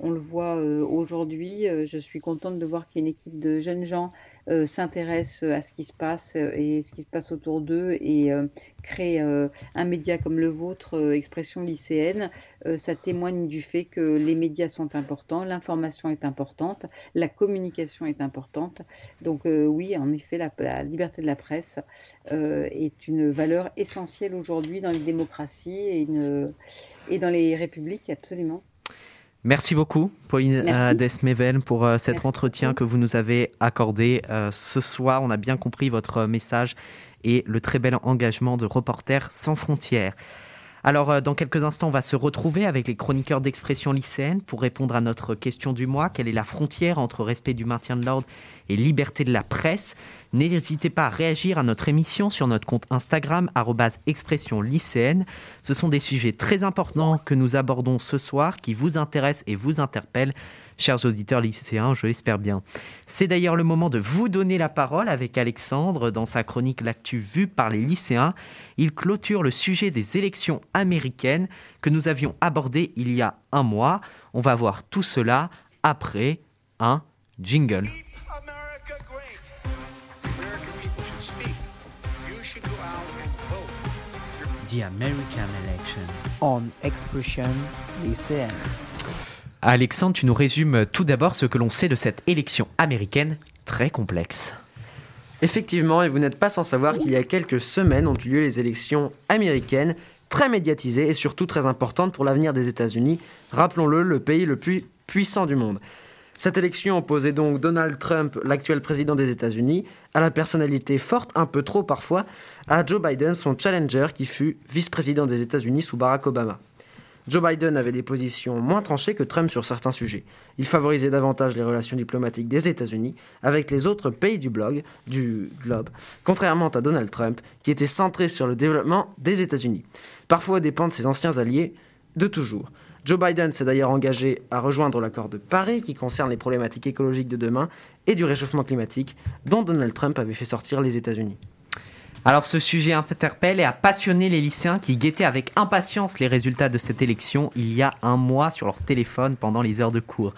on le voit aujourd'hui. je suis contente de voir qu'il y a une équipe de jeunes gens euh, s'intéressent à ce qui se passe euh, et ce qui se passe autour d'eux et euh, créent un média comme le vôtre, Expression lycéenne, ça témoigne du fait que les médias sont importants, l'information est importante, la communication est importante. Donc oui, en effet, la, liberté de la presse est une valeur essentielle aujourd'hui dans les démocraties et dans les républiques, absolument. Merci beaucoup, Pauline euh, Desmevel, pour euh, cet entretien que vous nous avez accordé euh, ce soir. On a bien compris votre message et le très bel engagement de Reporters sans frontières. Alors, euh, dans quelques instants, on va se retrouver avec les chroniqueurs d'expression lycéenne pour répondre à notre question du mois. Quelle est la frontière entre respect du maintien de l'ordre et liberté de la presse? N'hésitez pas à réagir à notre émission sur notre compte Instagram, expression lycéenne. Ce sont des sujets très importants que nous abordons ce soir, qui vous intéressent et vous interpellent chers auditeurs lycéens, je l'espère bien. C'est d'ailleurs le moment de vous donner la parole avec Alexandre dans sa chronique L'actu vue par les lycéens. Il clôture le sujet des élections américaines que nous avions abordé il y a un mois. On va voir tout cela après un jingle. The American Election on Expression lycéenne. Alexandre, tu nous résumes tout d'abord ce que l'on sait de cette élection américaine très complexe. Effectivement, et vous n'êtes pas sans savoir qu'il y a quelques semaines ont eu lieu les élections américaines, très médiatisées et surtout très importantes pour l'avenir des États-Unis, rappelons-le, le pays le plus puissant du monde. Cette élection opposait donc Donald Trump, l'actuel président des États-Unis, à la personnalité forte, un peu trop parfois, à Joe Biden, son challenger qui fut vice-président des États-Unis sous Barack Obama. Joe Biden avait des positions moins tranchées que Trump sur certains sujets. Il favorisait davantage les relations diplomatiques des États-Unis avec les autres pays du, blog, du globe, contrairement à Donald Trump, qui était centré sur le développement des États-Unis, parfois aux dépens de ses anciens alliés de toujours. Joe Biden s'est d'ailleurs engagé à rejoindre l'accord de Paris qui concerne les problématiques écologiques de demain et du réchauffement climatique dont Donald Trump avait fait sortir les États-Unis. Alors ce sujet interpelle et a passionné les lycéens qui guettaient avec impatience les résultats de cette élection il y a un mois sur leur téléphone pendant les heures de cours.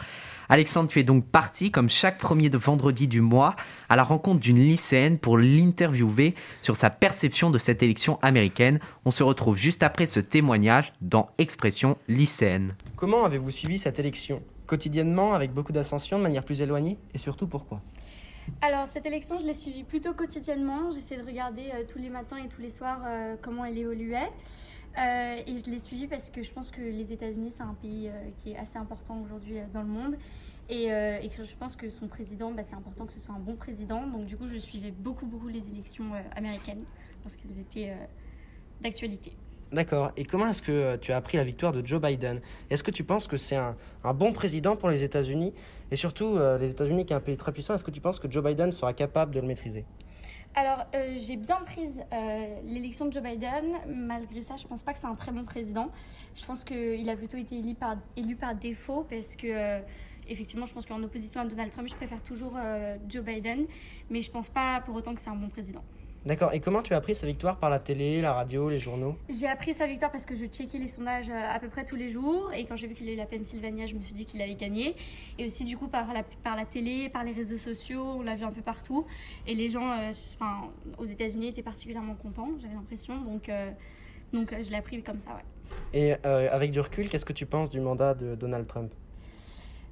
Alexandre, tu donc parti, comme chaque premier vendredi du mois, à la rencontre d'une lycéenne pour l'interviewer sur sa perception de cette élection américaine. On se retrouve juste après ce témoignage dans Expression lycéenne. Comment avez-vous suivi cette élection? Quotidiennement, avec beaucoup d'ascension, de manière plus éloignée? Et surtout pourquoi? Alors, cette élection, je l'ai suivie plutôt quotidiennement. J'essaie de regarder tous les matins et tous les soirs comment elle évoluait. et je l'ai suivie parce que je pense que les États-Unis, c'est un pays qui est assez important aujourd'hui dans le monde. Et, que je pense que son président, bah, c'est important que ce soit un bon président. Donc, du coup, je suivais beaucoup, beaucoup les élections américaines parce qu'elles étaient d'actualité. D'accord. Et comment est-ce que euh, tu as appris la victoire de Joe Biden? Est-ce que tu penses que c'est un, bon président pour les États-Unis? Et surtout, euh, les États-Unis qui est un pays très puissant, est-ce que tu penses que Joe Biden sera capable de le maîtriser? Alors, euh, j'ai bien prise l'élection de Joe Biden. Malgré ça, je ne pense pas que c'est un très bon président. Je pense qu'il a plutôt été élu par, élu par défaut parce que, effectivement, je pense qu'en opposition à Donald Trump, je préfère toujours Joe Biden. Mais je ne pense pas pour autant que c'est un bon président. D'accord. Et comment tu as appris sa victoire Par la télé, la radio, les journaux? J'ai appris sa victoire parce que je checkais les sondages euh, à peu près tous les jours. Et quand j'ai vu qu'il avait la Pennsylvania, je me suis dit qu'il avait gagné. Et aussi, du coup, par la, par la télé, par les réseaux sociaux, on l'a vu un peu partout. Et les gens euh, enfin, aux États-Unis étaient particulièrement contents, j'avais l'impression. Donc, euh, donc je l'ai appris comme ça, ouais. Et avec du recul, qu'est-ce que tu penses du mandat de Donald Trump?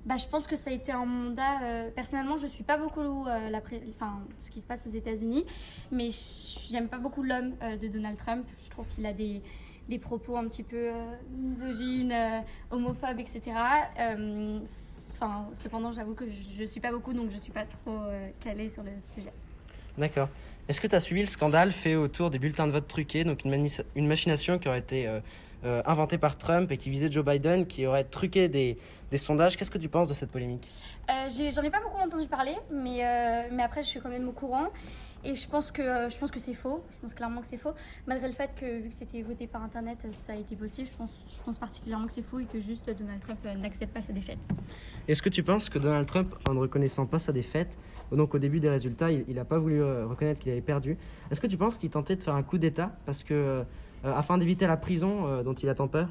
Bah, je pense que ça a été un mandat. Euh, personnellement, je suis pas beaucoup euh, la enfin, ce qui se passe aux États-Unis, mais j'aime pas beaucoup l'homme euh, de Donald Trump. Je trouve qu'il a des, des, propos un petit peu misogynes, homophobes, etc. Enfin, cependant, j'avoue que je ne suis pas beaucoup, donc je suis pas trop calée sur le sujet. D'accord. Est-ce que tu as suivi le scandale fait autour des bulletins de vote truqués, donc une, une machination qui aurait été inventée par Trump et qui visait Joe Biden, qui aurait truqué des des sondages. Qu'est-ce que tu penses de cette polémique? Euh, J'en ai, pas beaucoup entendu parler, mais, euh, mais après, je suis quand même au courant. Et je pense que, euh, je pense que c'est faux. Je pense clairement que c'est faux. Malgré le fait que, vu que c'était voté par Internet, ça a été possible, je pense, je pense particulièrement que c'est faux et que juste Donald Trump n'accepte pas sa défaite. Est-ce que tu penses que Donald Trump, en ne reconnaissant pas sa défaite, donc au début des résultats, il n'a pas voulu reconnaître qu'il avait perdu, est-ce que tu penses qu'il tentait de faire un coup d'État parce que, afin d'éviter la prison dont il attend peur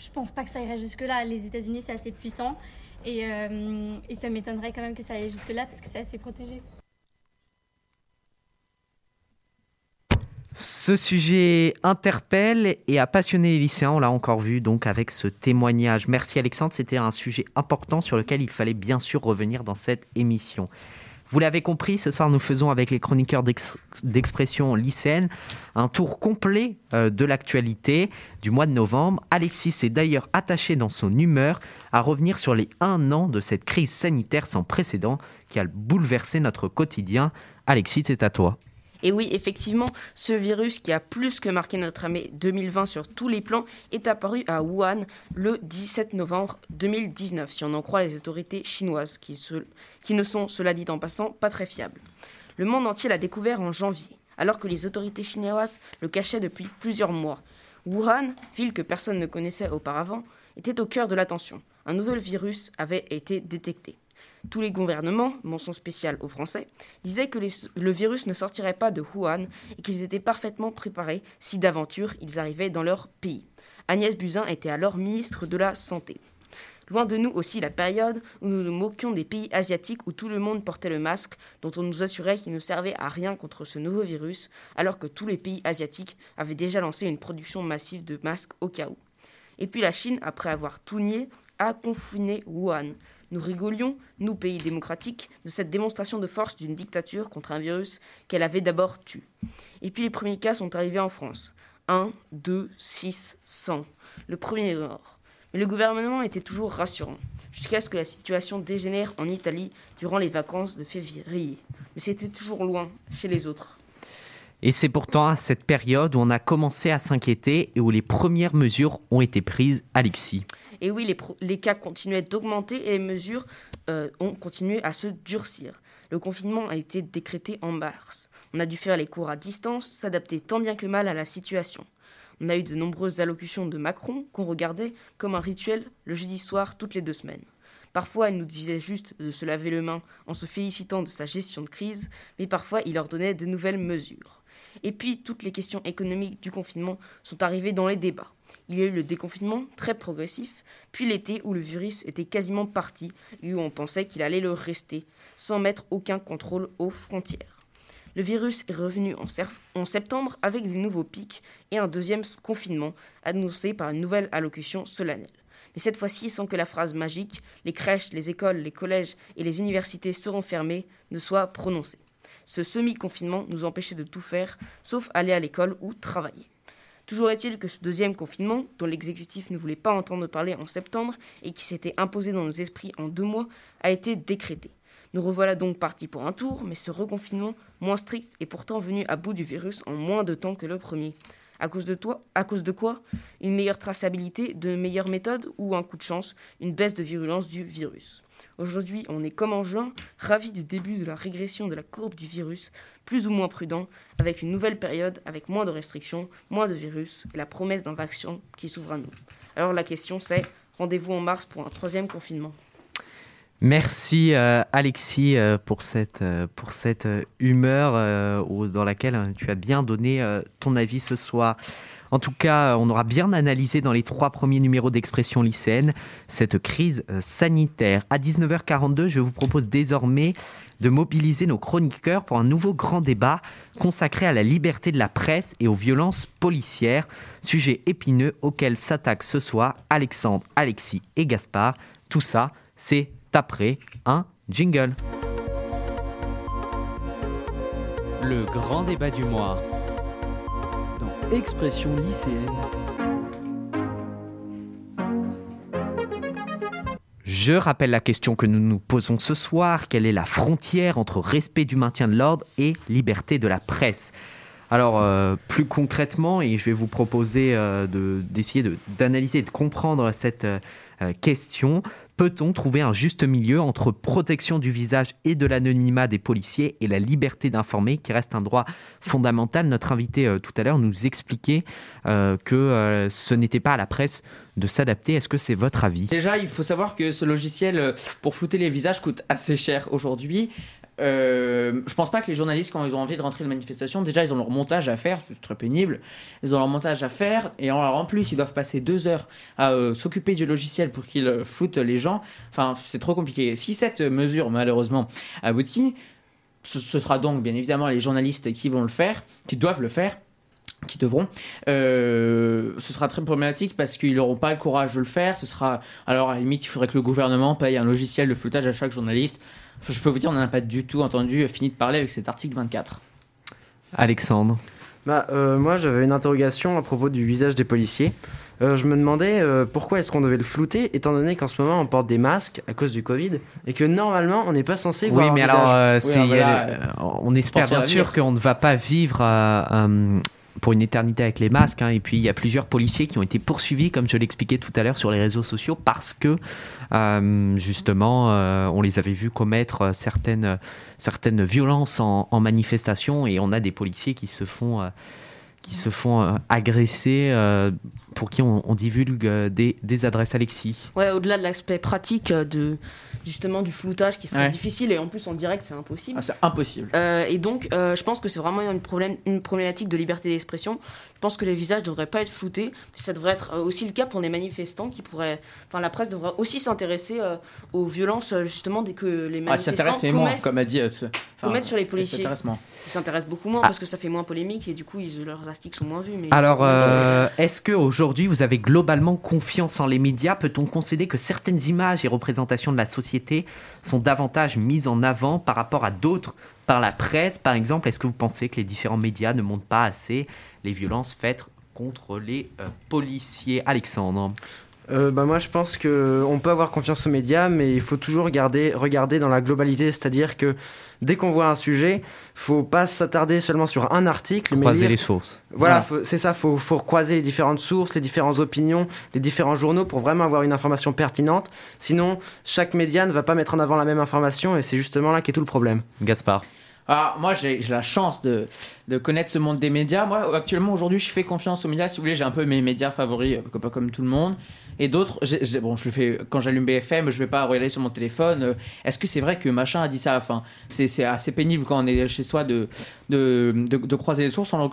je pense pas que ça irait jusque-là. Les États-Unis, c'est assez puissant. Et, euh, et ça m'étonnerait quand même que ça aille jusque-là parce que c'est assez protégé. Ce sujet interpelle et a passionné les lycéens, on l'a encore vu donc avec ce témoignage. Merci Alexandre, c'était un sujet important sur lequel il fallait bien sûr revenir dans cette émission. Vous l'avez compris, ce soir nous faisons avec les chroniqueurs d'expression lycéenne un tour complet euh, de l'actualité du mois de novembre. Alexis est d'ailleurs attaché dans son humeur à revenir sur les un an de cette crise sanitaire sans précédent qui a bouleversé notre quotidien. Alexis, c'est à toi. Et oui, effectivement, ce virus qui a plus que marqué notre année 2020 sur tous les plans est apparu à Wuhan le 17 novembre 2019, si on en croit les autorités chinoises, qui, ne sont, cela dit en passant, pas très fiables. Le monde entier l'a découvert en janvier, alors que les autorités chinoises le cachaient depuis plusieurs mois. Wuhan, ville que personne ne connaissait auparavant, était au cœur de l'attention. Un nouvel virus avait été détecté. Tous les gouvernements, mention spéciale aux Français, disaient que le virus ne sortirait pas de Wuhan et qu'ils étaient parfaitement préparés si d'aventure ils arrivaient dans leur pays. Agnès Buzyn était alors ministre de la Santé. Loin de nous aussi la période où nous nous moquions des pays asiatiques où tout le monde portait le masque, dont on nous assurait qu'il ne servait à rien contre ce nouveau virus, alors que tous les pays asiatiques avaient déjà lancé une production massive de masques au cas où. Et puis la Chine, après avoir tout nié, a confiné Wuhan. Nous rigolions, nous pays démocratiques, de cette démonstration de force d'une dictature contre un virus qu'elle avait d'abord tué. Et puis les premiers cas sont arrivés en France. 1, 2, 6, 100. Le premier mort. Mais le gouvernement était toujours rassurant, jusqu'à ce que la situation dégénère en Italie durant les vacances de février. Mais c'était toujours loin, chez les autres. Et c'est pourtant à cette période où on a commencé à s'inquiéter et où les premières mesures ont été prises, Alexis. Et oui, les, cas continuaient d'augmenter et les mesures euh, ont continué à se durcir. Le confinement a été décrété en mars. On a dû faire les cours à distance, s'adapter tant bien que mal à la situation. On a eu de nombreuses allocutions de Macron qu'on regardait comme un rituel le jeudi soir toutes les deux semaines. Parfois, il nous disait juste de se laver les mains en se félicitant de sa gestion de crise, mais parfois il ordonnait de nouvelles mesures. Et puis, toutes les questions économiques du confinement sont arrivées dans les débats. Il y a eu le déconfinement très progressif, puis l'été où le virus était quasiment parti et où on pensait qu'il allait le rester, sans mettre aucun contrôle aux frontières. Le virus est revenu en, septembre avec des nouveaux pics et un deuxième confinement annoncé par une nouvelle allocution solennelle. Mais cette fois-ci, sans que la phrase magique les crèches, les écoles, les collèges et les universités seront fermés ne soit prononcée. Ce semi-confinement nous empêchait de tout faire, sauf aller à l'école ou travailler. Toujours est-il que ce deuxième confinement, dont l'exécutif ne voulait pas entendre parler en septembre et qui s'était imposé dans nos esprits en deux mois, a été décrété. Nous revoilà donc partis pour un tour, mais ce reconfinement, moins strict, est pourtant venu à bout du virus en moins de temps que le premier. À cause de, cause de quoi? Une meilleure traçabilité, de meilleures méthodes ou un coup de chance, une baisse de virulence du virus? Aujourd'hui, on est comme en juin, ravis du début de la régression de la courbe du virus, plus ou moins prudent, avec une nouvelle période, avec moins de restrictions, moins de virus la promesse d'un vaccin qui s'ouvre à nous. Alors la question c'est, rendez-vous en mars pour un troisième confinement. Merci euh, Alexis euh, pour cette, euh, pour cette humeur dans laquelle tu as bien donné ton avis ce soir. En tout cas, on aura bien analysé dans les trois premiers numéros d'expression lycéenne cette crise sanitaire. À 19h42, je vous propose désormais de mobiliser nos chroniqueurs pour un nouveau grand débat consacré à la liberté de la presse et aux violences policières, sujet épineux auquel s'attaquent ce soir Alexandre, Alexis et Gaspard. Tout ça, c'est après un jingle. Le grand débat du mois. Expression lycéenne. Je rappelle la question que nous nous posons ce soir. Quelle est la frontière entre respect du maintien de l'ordre et liberté de la presse? Alors, euh, plus concrètement, et je vais vous proposer euh, d'essayer d'analyser et de comprendre cette euh, question, Peut-on trouver un juste milieu entre protection du visage et de l'anonymat des policiers et la liberté d'informer, qui reste un droit fondamental? Notre invité euh, tout à l'heure nous expliquait euh, que euh, ce n'était pas à la presse de s'adapter. Est-ce que c'est votre avis? Déjà, il faut savoir que ce logiciel pour flouter les visages coûte assez cher aujourd'hui. Euh, je pense pas que les journalistes, quand ils ont envie de rentrer de manifestation, déjà ils ont leur montage à faire, c'est très pénible. Ils ont leur montage à faire, et en, plus ils doivent passer deux heures à euh, s'occuper du logiciel pour qu'ils euh, floutent les gens. Enfin, c'est trop compliqué. Si cette mesure, malheureusement, aboutit, ce, sera donc bien évidemment les journalistes qui vont le faire, qui doivent le faire qui devront. ce sera très problématique parce qu'ils n'auront pas le courage de le faire. Ce sera alors à la limite, il faudrait que le gouvernement paye un logiciel de floutage à chaque journaliste je peux vous dire, on n'en a pas du tout entendu, euh, fini de parler avec cet article 24. Alexandre bah, euh, Moi, j'avais une interrogation à propos du visage des policiers. Euh, je me demandais pourquoi est-ce qu'on devait le flouter, étant donné qu'en ce moment on porte des masques à cause du Covid et que normalement on n'est pas censé voir. Oui, mais alors, on espère bien sûr qu'on ne va pas vivre pour une éternité avec les masques. Hein. Et puis il y a plusieurs policiers qui ont été poursuivis, comme je l'expliquais tout à l'heure, sur les réseaux sociaux parce que euh, justement euh, on les avait vus commettre certaines, certaines violences en, en, manifestation et on a des policiers qui se font qui se font euh, agresser, euh, pour qui on, divulgue euh, des, des, adresses Alexis. Ouais, au-delà de l'aspect pratique de justement du floutage qui serait difficile et en plus en direct c'est impossible. Ah, c'est impossible. et donc je pense que c'est vraiment une, problème, une problématique de liberté d'expression. Je pense que les visages ne devraient pas être floutés. Ça devrait être aussi le cas pour les manifestants qui pourraient. Enfin, la presse devrait aussi s'intéresser aux violences justement dès que les ah, manifestants ah, moins, comme a dit, commettent sur les policiers. Ils s'intéressent beaucoup moins parce que ça fait moins polémique et du coup ils leur articles sont moins vus. Mais Alors, euh, est-ce qu'aujourd'hui, vous avez globalement confiance en les médias? Peut-on concéder que certaines images et représentations de la société sont davantage mises en avant par rapport à d'autres par la presse Par exemple, est-ce que vous pensez que les différents médias ne montrent pas assez les violences faites contre les euh, policiers? Alexandre euh, bah moi je pense qu'on peut avoir confiance aux médias, mais il faut toujours regarder, regarder dans la globalité, c'est-à-dire que dès qu'on voit un sujet, faut pas s'attarder seulement sur un article. Croiser les sources. Voilà, c'est ça, faut, faut croiser les différentes sources, les différentes opinions, les différents journaux pour vraiment avoir une information pertinente. Sinon, chaque média ne va pas mettre en avant la même information et c'est justement là qu'est tout le problème. Gaspard. Alors, moi, j'ai la chance de, de, connaître ce monde des médias. Moi, actuellement, aujourd'hui, je fais confiance aux médias. Si vous voulez, j'ai un peu mes médias favoris, euh, pas comme tout le monde. Et d'autres, bon, je le fais quand j'allume BFM, je vais pas regarder sur mon téléphone. Euh, est-ce que c'est vrai que machin a dit ça Enfin, c'est assez pénible quand on est chez soi de, de, de, croiser les sources. En,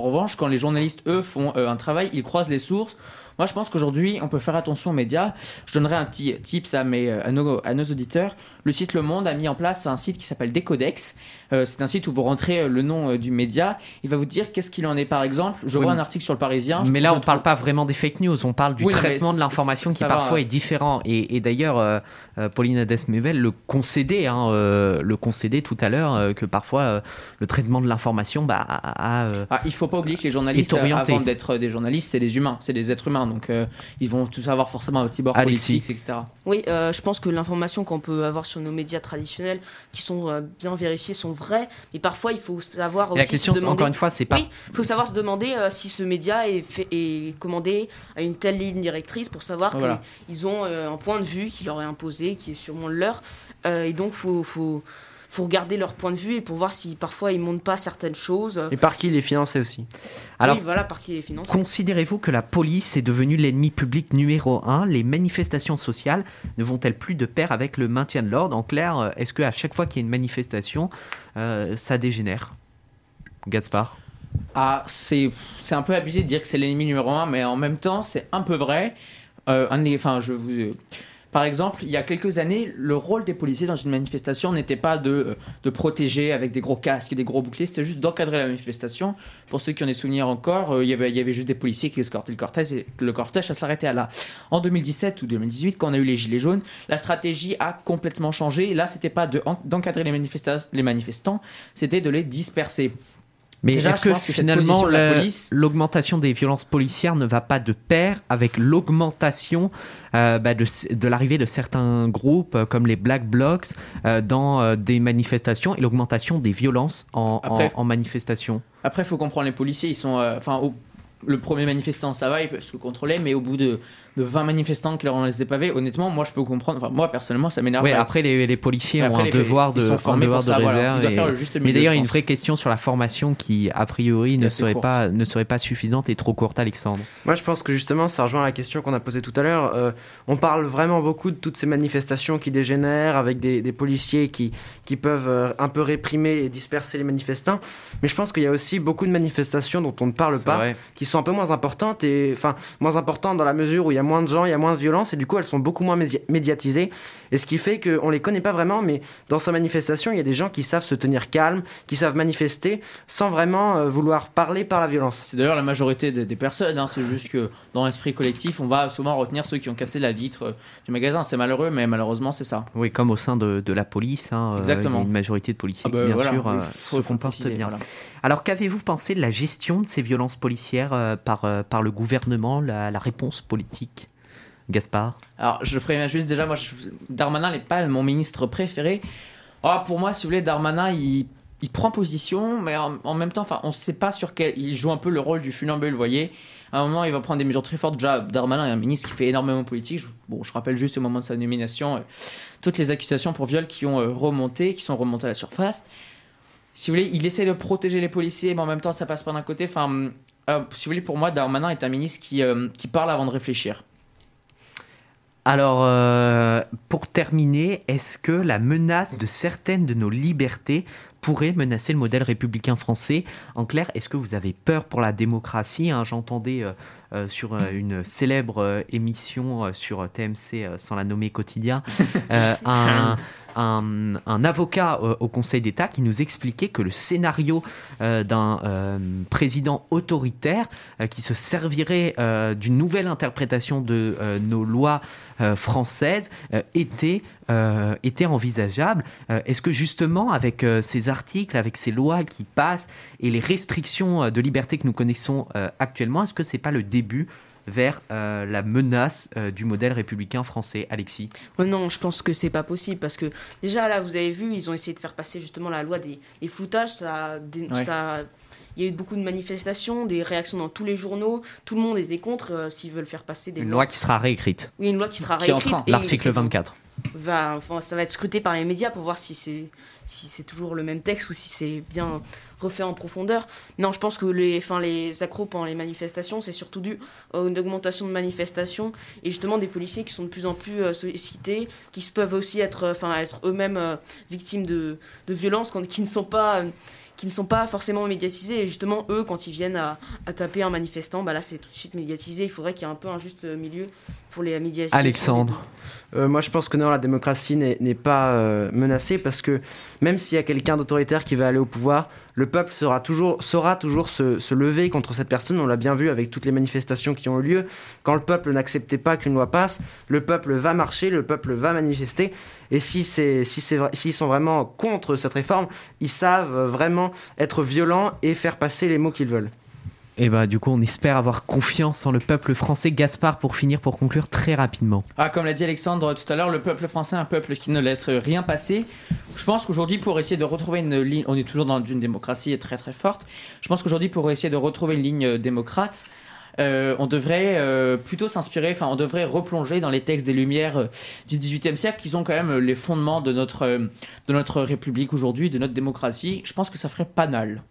revanche, quand les journalistes, eux, font euh, un travail, ils croisent les sources. Moi, je pense qu'aujourd'hui, on peut faire attention aux médias. Je donnerai un petit tips à, mes, à, nos, à nos auditeurs. Le site Le Monde a mis en place un site qui s'appelle Decodex. Euh, c'est un site où vous rentrez le nom du média il va vous dire qu'est-ce qu'il en est. Par exemple, je Oui, vois un article sur le Parisien. Mais là, on parle trouve- pas vraiment des fake news, on parle du Oui, traitement de l'information qui va, parfois est différent. Et, et d'ailleurs, euh, euh, Pauline Adès-Mével le concédait, hein, euh, le concédait tout à l'heure, euh, que parfois euh, le traitement de l'information bah, a, a, euh, Ah, il faut pas oublier que les journalistes, avant d'être des journalistes, c'est des humains, c'est des êtres humains. Donc, euh, ils vont tous avoir forcément un petit bord Alexis. politique, etc. Oui, euh, je pense que l'information qu'on peut avoir sur nos médias traditionnels, qui sont euh, bien vérifiés, sont vraies. Mais parfois, il faut savoir Et aussi la question, se demander. encore une fois, c'est pas. Oui, il faut savoir se demander euh, si ce média est, fait, est commandé à une telle ligne directrice pour savoir Voilà. qu'ils ont euh, un point de vue qui leur est imposé, qui est sûrement le leur. Et donc, faut, faut, faut regarder leur point de vue et pour voir si parfois ils montent pas certaines choses. Et par qui il est financé aussi Alors, oui, voilà, par qui les finances. Considérez-vous que la police est devenue l'ennemi public numéro un? Les manifestations sociales ne vont-elles plus de pair avec le maintien de l'ordre? En clair, euh, est-ce qu'à chaque fois qu'il y a une manifestation, euh, ça dégénère? Gaspard Ah, c'est c'est un peu abusé de dire que c'est l'ennemi numéro un, mais en même temps, c'est un peu vrai. Euh, un enfin, je vous. Par exemple, il y a quelques années, le rôle des policiers dans une manifestation n'était pas de, euh, de protéger avec des gros casques et des gros boucliers, c'était juste d'encadrer la manifestation. Pour ceux qui ont des souvenirs encore, euh, il y avait- il y avait juste des policiers qui escortaient le cortège et le cortège, ça s'arrêtait à là. En 2017 ou 2018, quand on a eu les Gilets jaunes, la stratégie a complètement changé. Là, c'était pas de- d'encadrer les manifestants, c'était de les disperser. Mais est-ce que finalement la l'augmentation des violences policières ne va pas de pair avec l'augmentation euh, bah, de, de l'arrivée de certains groupes euh, comme les Black Blocs euh, dans des manifestations et l'augmentation des violences en, Après- en manifestation? Après, il faut comprendre les policiers, ils sont. Enfin, au- le premier manifestant, ça va, ils peuvent se contrôler, mais au bout de, de 20 manifestants qui leur laissent des pavés, honnêtement, moi je peux comprendre. Enfin, moi personnellement, ça m'énerve. Oui, pas. après les, les policiers Mais ont après, un les- devoir de, ils sont un devoir pour de ça, voilà. réserve. Ils doivent et- faire le juste Mais d'ailleurs, une vraie question sur la formation qui, a priori, ne serait, courte. pas, ne serait pas suffisante et trop courte, Alexandre. Moi, je pense que justement, ça rejoint la question qu'on a posée tout à l'heure. Euh, on parle vraiment beaucoup de toutes ces manifestations qui dégénèrent avec des, des policiers qui, qui peuvent euh, un peu réprimer et disperser les manifestants. Mais je pense qu'il y a aussi beaucoup de manifestations dont on ne parle pas, vrai. qui sont un peu moins importantes et enfin moins importantes dans la mesure où il y a moins de gens, il y a moins de violence et du coup elles sont beaucoup moins médi- médiatisées. Et ce qui fait qu'on les connaît pas vraiment, mais dans sa manifestation, il y a des gens qui savent se tenir calmes, qui savent manifester sans vraiment euh, vouloir parler par la violence. C'est d'ailleurs la majorité des, des personnes, hein, c'est juste que dans l'esprit collectif, on va souvent retenir ceux qui ont cassé la vitre euh, du magasin. C'est malheureux, mais malheureusement, c'est ça. Oui, comme au sein de, de la police, hein, euh, Exactement. il y a une majorité de policiers Ah bah qui, bien voilà, sûr, euh, se comportent bien. voilà. Alors, qu'avez-vous pensé de la gestion de ces violences policières euh, par, euh, par le gouvernement, la, réponse politique Gaspard? Alors, je préviens juste déjà, moi, Darmanin n'est pas mon ministre préféré. Ah, pour moi, si vous voulez, Darmanin, il, prend position, mais en, même temps, on ne sait pas sur quel. Il joue un peu le rôle du funambule, vous voyez. À un moment, il va prendre des mesures très fortes. Déjà, Darmanin est un ministre qui fait énormément politique. Je- bon, je rappelle juste au moment de sa nomination, euh, toutes les accusations pour viol qui ont remonté, qui sont remontées à la surface. Si vous voulez, il essaie de protéger les policiers, mais en même temps, ça passe pas d'un côté. Enfin, euh, si vous voulez, pour moi, Darmanin est un ministre qui, euh, qui parle avant de réfléchir. Alors, euh, pour terminer, est-ce que la menace de certaines de nos libertés pourrait menacer le modèle républicain français? En clair, est-ce que vous avez peur pour la démocratie? Hein J'entendais euh, euh, sur euh, une célèbre euh, émission euh, sur TMC, euh, sans la nommer quotidien, euh, un, un- avocat au Conseil d'État qui nous expliquait que le scénario euh, d'un euh, président autoritaire euh, qui se servirait d'une nouvelle interprétation de nos lois françaises était, était envisageable. Est-ce que justement, avec ces articles, avec ces lois qui passent et les restrictions de liberté que nous connaissons actuellement, est-ce que c'est pas le début vers euh, la menace euh, du modèle républicain français, Alexis non, je pense que c'est pas possible parce que déjà là, vous avez vu, ils ont essayé de faire passer justement la loi des, des floutages. Ça, Ouais. il y a eu beaucoup de manifestations, des réactions dans tous les journaux. Tout le monde était contre euh, s'ils veulent faire passer des Une lois. loi qui sera réécrite. Oui, une loi qui sera Qui est en réécrite. L'article qui 24. Va, enfin, ça va être scruté par les médias pour voir si c'est si c'est toujours le même texte ou si c'est bien refait en profondeur. Non, je pense que les, enfin, les accros pendant les manifestations, c'est surtout dû à une augmentation de manifestations et justement des policiers qui sont de plus en plus euh, sollicités, qui peuvent aussi être, euh, enfin, être eux-mêmes euh, victimes de, de violences quand- qui ne sont pas euh, qui ne sont pas forcément médiatisés et justement eux quand ils viennent à, à taper un manifestant bah là c'est tout de suite médiatisé il faudrait qu'il y ait un peu un juste milieu pour les médiations. Alexandre. Euh, moi, je pense que non, la démocratie n'est n'est pas euh, menacée parce que même s'il y a quelqu'un d'autoritaire qui va aller au pouvoir, le peuple sera toujours, saura toujours se, lever contre cette personne. On l'a bien vu avec toutes les manifestations qui ont eu lieu. Quand le peuple n'acceptait pas qu'une loi passe, le peuple va marcher, le peuple va manifester. Et si c'est, si c'est, s'ils sont vraiment contre cette réforme, ils savent vraiment être violents et faire passer les mots qu'ils veulent. Et bah du coup, on espère avoir confiance en le peuple français. Gaspard, pour finir, pour conclure très rapidement. Ah, comme l'a dit Alexandre tout à l'heure, le peuple français est un peuple qui ne laisse rien passer. Je pense qu'aujourd'hui, pour essayer de retrouver une ligne, on est toujours dans une démocratie très très forte. Je pense qu'aujourd'hui, pour essayer de retrouver une ligne euh, démocrate, euh, on devrait euh, plutôt s'inspirer, enfin, on devrait replonger dans les textes des Lumières euh, du XVIIIe siècle, qui sont quand même les fondements de notre, de notre République aujourd'hui, de notre démocratie. Je pense que ça ferait pas mal.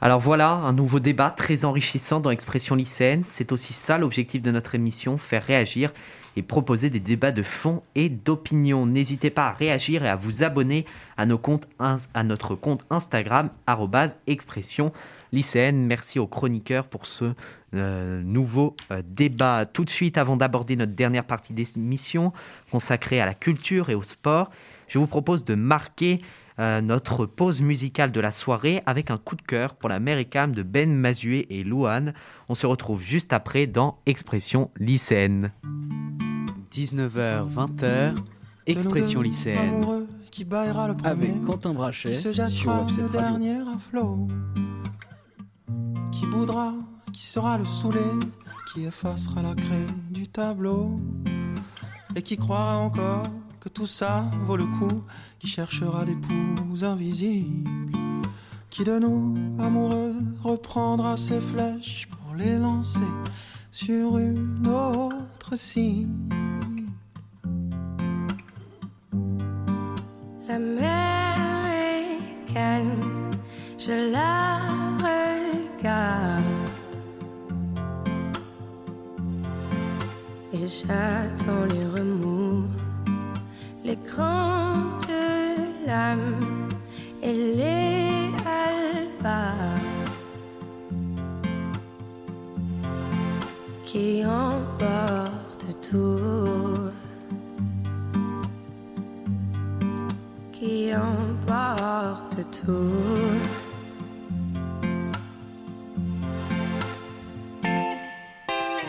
Alors voilà, un nouveau débat très enrichissant dans Expression lycéenne. C'est aussi ça l'objectif de notre émission, faire réagir et proposer des débats de fond et d'opinion. N'hésitez pas à réagir et à vous abonner à, nos comptes, à notre compte Instagram, expression lycéenne. Merci aux chroniqueurs pour ce euh, nouveau euh, débat. Tout de suite, avant d'aborder notre dernière partie d'émission consacrée à la culture et au sport, je vous propose de marquer euh, notre pause musicale de la soirée avec un coup de cœur pour la mère et calme de Ben Mazué et Louane. On se retrouve juste après dans Expression lycéenne. 19h, 20h, expression lycéenne. Qui baillera le premier, Avec Quentin Brachet qui se sur jettera Webset le Radio. dernier à flot, qui boudra, qui sera le saoulé, qui effacera la craie du tableau, et qui croira encore tout ça vaut le coup, qui cherchera poux invisibles, qui de nous, amoureux, reprendra ses flèches pour les lancer sur une autre cible. La mer est calme, je la regarde. Et j'attends les remous, les grandes lames et les albardes qui emportent tout. qui emporte tout.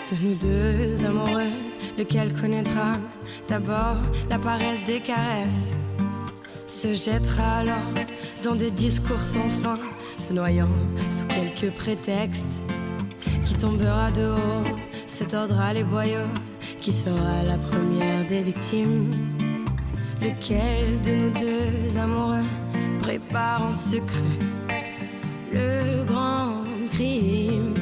De nous deux amoureux, lequel connaîtra d'abord la paresse des caresses? Se jettera alors dans des discours sans fin, se noyant sous quelques prétextes Qui tombera de haut, se tordra les boyaux, qui sera la première des victimes. Lequel de nous deux amoureux prépare en secret le grand crime?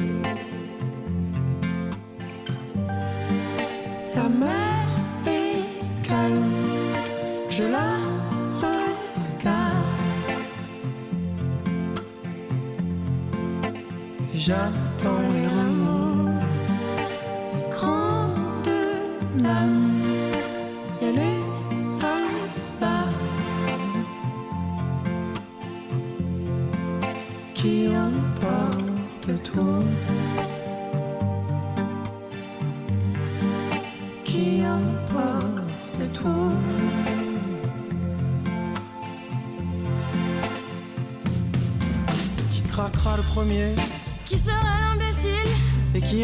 La mer est calme, je la regarde. J'attends les remous,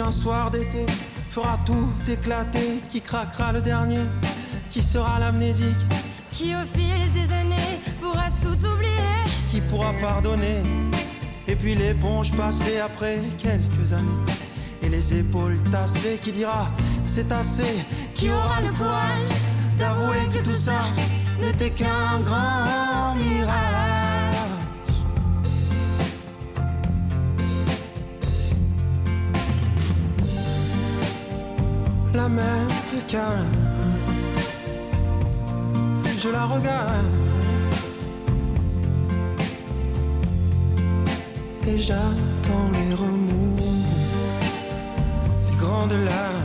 un soir d'été fera tout éclater. Qui craquera le dernier Qui sera l'amnésique Qui au fil des années pourra tout oublier Qui pourra pardonner Et puis l'éponge passée après quelques années. Et les épaules tassées qui dira c'est assez. Qui aura le courage d'avouer que tout ça n'était qu'un grand Calme, je la regarde. Et j'attends les remous, les grandes larmes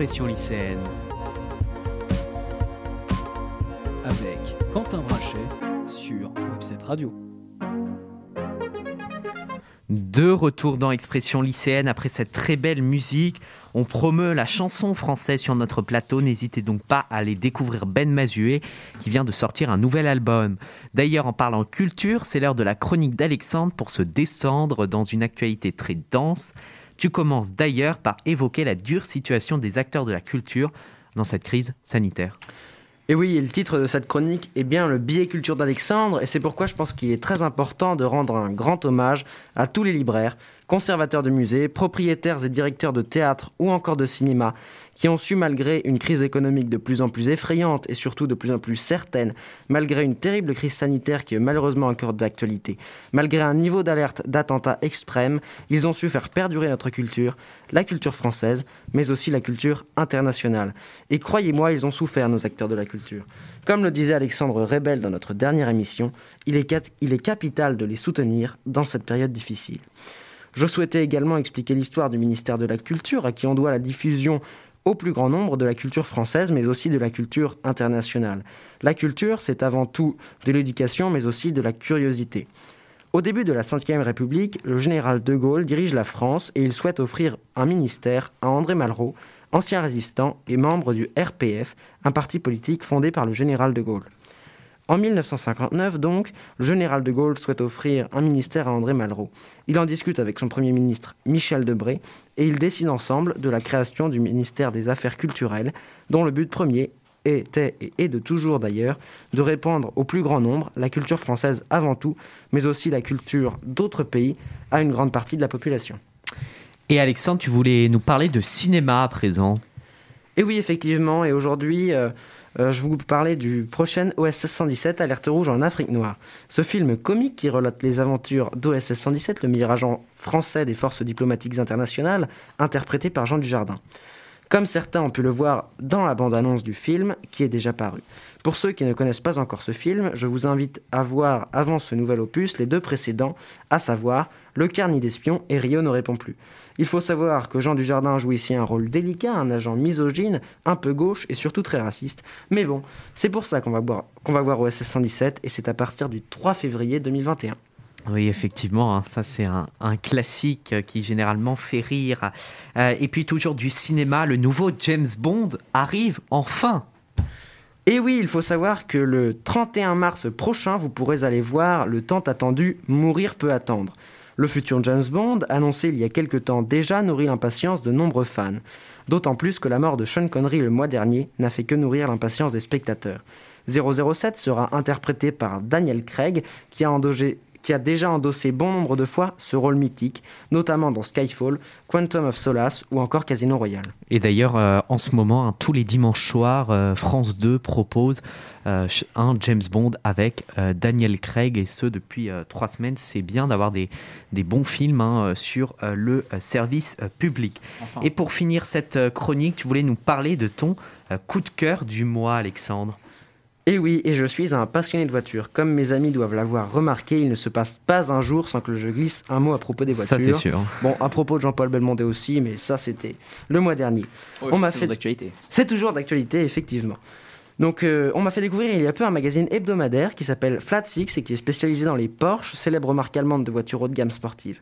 Expression lycéenne. Avec Quentin Brachet sur Webset Radio. De retour dans Expression lycéenne après cette très belle musique. On promeut la chanson française sur notre plateau. N'hésitez donc pas à aller découvrir Ben Mazué qui vient de sortir un nouvel album. D'ailleurs, en parlant culture, c'est l'heure de la chronique d'Alexandre pour se descendre dans une actualité très dense. Tu commences d'ailleurs par évoquer la dure situation des acteurs de la culture dans cette crise sanitaire. Et oui, le titre de cette chronique est bien le billet culture d'Alexandre, et c'est pourquoi je pense qu'il est très important de rendre un grand hommage à tous les libraires, conservateurs de musées, propriétaires et directeurs de théâtre ou encore de cinéma, qui ont su, malgré une crise économique de plus en plus effrayante et surtout de plus en plus certaine, malgré une terrible crise sanitaire qui est malheureusement encore d'actualité, malgré un niveau d'alerte d'attentats extrême, ils ont su faire perdurer notre culture, la culture française, mais aussi la culture internationale. Et croyez-moi, ils ont souffert, nos acteurs de la culture. Comme le disait Alexandre Rebel dans notre dernière émission, il est, il est capital de les soutenir dans cette période difficile. Je souhaitais également expliquer l'histoire du ministère de la Culture, à qui on doit la diffusion au plus grand nombre de la culture française, mais aussi de la culture internationale. La culture, c'est avant tout de l'éducation, mais aussi de la curiosité. Au début de la Ve République, le général de Gaulle dirige la France et il souhaite offrir un ministère à André Malraux, ancien résistant et membre du RPF, un parti politique fondé par le général de Gaulle. En 1959, donc, le général de Gaulle souhaite offrir un ministère à André Malraux. Il en discute avec son Premier ministre Michel Debré et ils décident ensemble de la création du ministère des Affaires culturelles, dont le but premier était et est de toujours d'ailleurs de répandre au plus grand nombre la culture française avant tout, mais aussi la culture d'autres pays à une grande partie de la population. Et Alexandre, tu voulais nous parler de cinéma à présent? Et oui, effectivement, et aujourd'hui, euh, euh, je vous parler du prochain OSS 117, Alerte Rouge en Afrique Noire. Ce film comique qui relate les aventures d'OSS 117, le meilleur agent français des forces diplomatiques internationales, interprété par Jean Dujardin. Comme certains ont pu le voir dans la bande-annonce du film qui est déjà paru. Pour ceux qui ne connaissent pas encore ce film, je vous invite à voir avant ce nouvel opus les deux précédents, à savoir Le Carnet d'espion et Rio ne répond plus. Il faut savoir que Jean Dujardin joue ici un rôle délicat, un agent misogyne, un peu gauche et surtout très raciste. Mais bon, c'est pour ça qu'on va, voir, qu'on va voir OSS 117 et c'est à partir du 3 février 2021. Oui, effectivement, hein, ça c'est un, un, classique qui généralement fait rire. Euh, et puis toujours du cinéma, le nouveau James Bond arrive enfin. Et oui, il faut savoir que le 31 mars prochain, vous pourrez aller voir le tant attendu Mourir peut attendre. Le futur James Bond, annoncé il y a quelque temps déjà, nourrit l'impatience de nombreux fans. D'autant plus que la mort de Sean Connery le mois dernier n'a fait que nourrir l'impatience des spectateurs. 007 sera interprété par Daniel Craig, qui a endogé qui a déjà endossé bon nombre de fois ce rôle mythique, notamment dans Skyfall, Quantum of Solace ou encore Casino Royale. Et d'ailleurs, euh, en ce moment, hein, tous les dimanches soirs, euh, France 2 propose euh, un James Bond avec euh, Daniel Craig, et ce depuis euh, trois semaines. C'est bien d'avoir des, des, bons films hein, sur le service public. Enfin. Et pour finir cette chronique, tu voulais nous parler de ton coup de cœur du mois, Alexandre? Et oui, et je suis un passionné de voitures. Comme mes amis doivent l'avoir remarqué, il ne se passe pas un jour sans que je glisse un mot à propos des voitures. Ça, c'est sûr. Bon, à propos de Jean-Paul Belmondo aussi, mais ça, c'était le mois dernier. Oh, on m'a fait d'actualité. C'est toujours d'actualité, effectivement. Donc, euh, on m'a fait découvrir il y a peu un magazine hebdomadaire qui s'appelle Flat Six et qui est spécialisé dans les Porsche, célèbre marque allemande de voitures haut de gamme sportives.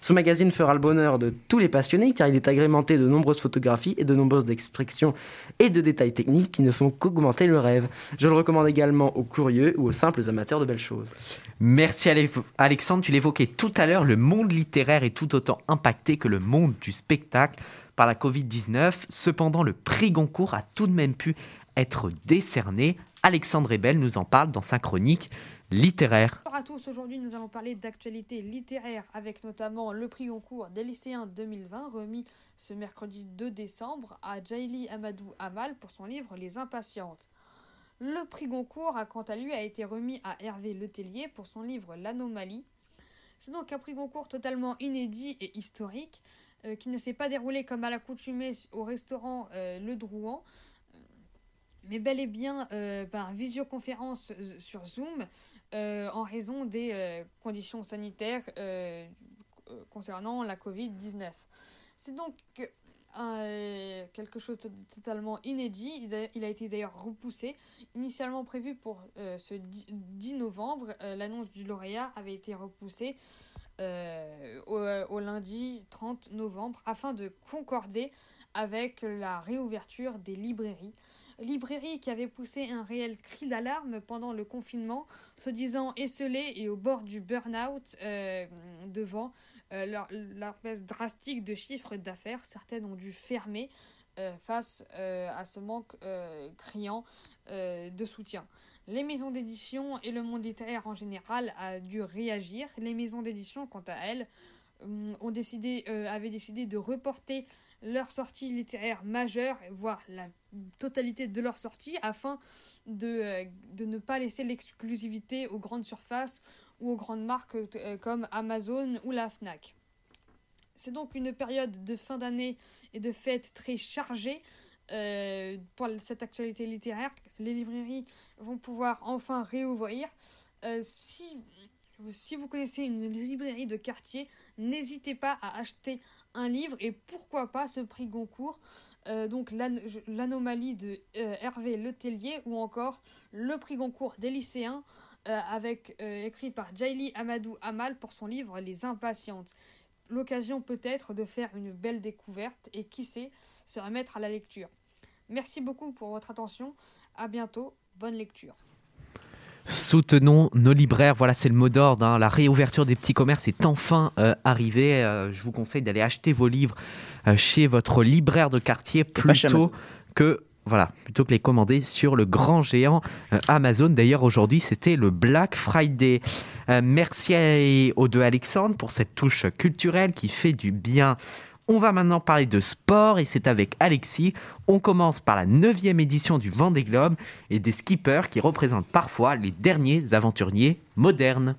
Ce magazine fera le bonheur de tous les passionnés car il est agrémenté de nombreuses photographies et de nombreuses expressions et de détails techniques qui ne font qu'augmenter le rêve. Je le recommande également aux curieux ou aux simples amateurs de belles choses. Merci Alexandre, tu l'évoquais tout à l'heure, le monde littéraire est tout autant impacté que le monde du spectacle par la Covid-19. Cependant, le prix Goncourt a tout de même pu être décerné. Alexandre Ebel nous en parle dans sa chronique littéraire. Bonjour à tous, aujourd'hui nous allons parler d'actualité littéraire avec notamment le prix Goncourt des lycéens 2020 remis ce mercredi 2 décembre à Jaili Amadou Amal pour son livre Les Impatientes. Le prix Goncourt a quant à lui a été remis à Hervé Letellier pour son livre L'Anomalie. C'est donc un prix Goncourt totalement inédit et historique euh, qui ne s'est pas déroulé comme à l'accoutumée au restaurant euh, Le Drouan, mais bel et bien euh, par visioconférence sur Zoom euh, en raison des euh, conditions sanitaires concernant la Covid-19. C'est donc euh, quelque chose de totalement inédit. Il a, été d'ailleurs repoussé. Initialement prévu pour euh, ce 10 10 novembre, euh, l'annonce du lauréat avait été repoussée euh, au lundi 30 novembre afin de concorder avec la réouverture des librairies. Librairies qui avaient poussé un réel cri d'alarme pendant le confinement, se disant esselées et au bord du burn-out euh, devant euh, leur, baisse drastique de chiffre d'affaires. Certaines ont dû fermer euh, face à ce manque criant de soutien. Les maisons d'édition et le monde littéraire en général a dû réagir. Les maisons d'édition, quant à elles, ont décidé, euh, avaient décidé de reporter leur sortie littéraire majeure, voire la totalité de leur sortie, afin de, euh, de ne pas laisser l'exclusivité aux grandes surfaces ou aux grandes marques euh, comme Amazon ou la FNAC. C'est donc une période de fin d'année et de fêtes très chargée euh, pour cette actualité littéraire. Les librairies vont pouvoir enfin réouvrir. Euh, si, si vous connaissez une librairie de quartier, n'hésitez pas à acheter un livre et pourquoi pas ce prix Goncourt. Euh, donc l'anomalie de euh, Hervé Letellier ou encore le prix Goncourt des lycéens euh, avec euh, écrit par Jaili Amadou Amal pour son livre Les Impatientes. L'occasion peut-être de faire une belle découverte et qui sait se remettre à la lecture. Merci beaucoup pour votre attention. À bientôt. Bonne lecture. Soutenons nos libraires, voilà c'est le mot d'ordre. hein. La réouverture des petits commerces est enfin euh, arrivée. Euh, je vous conseille d'aller acheter vos livres euh, chez votre libraire de quartier plutôt que voilà plutôt que les commander sur le grand géant euh, Amazon. D'ailleurs aujourd'hui c'était le Black Friday. Euh, merci aux deux Alexandre pour cette touche culturelle qui fait du bien. On va maintenant parler de sport et c'est avec Alexis. On commence par la 9 édition du Vendée Globe et des skippers qui représentent parfois les derniers aventuriers modernes.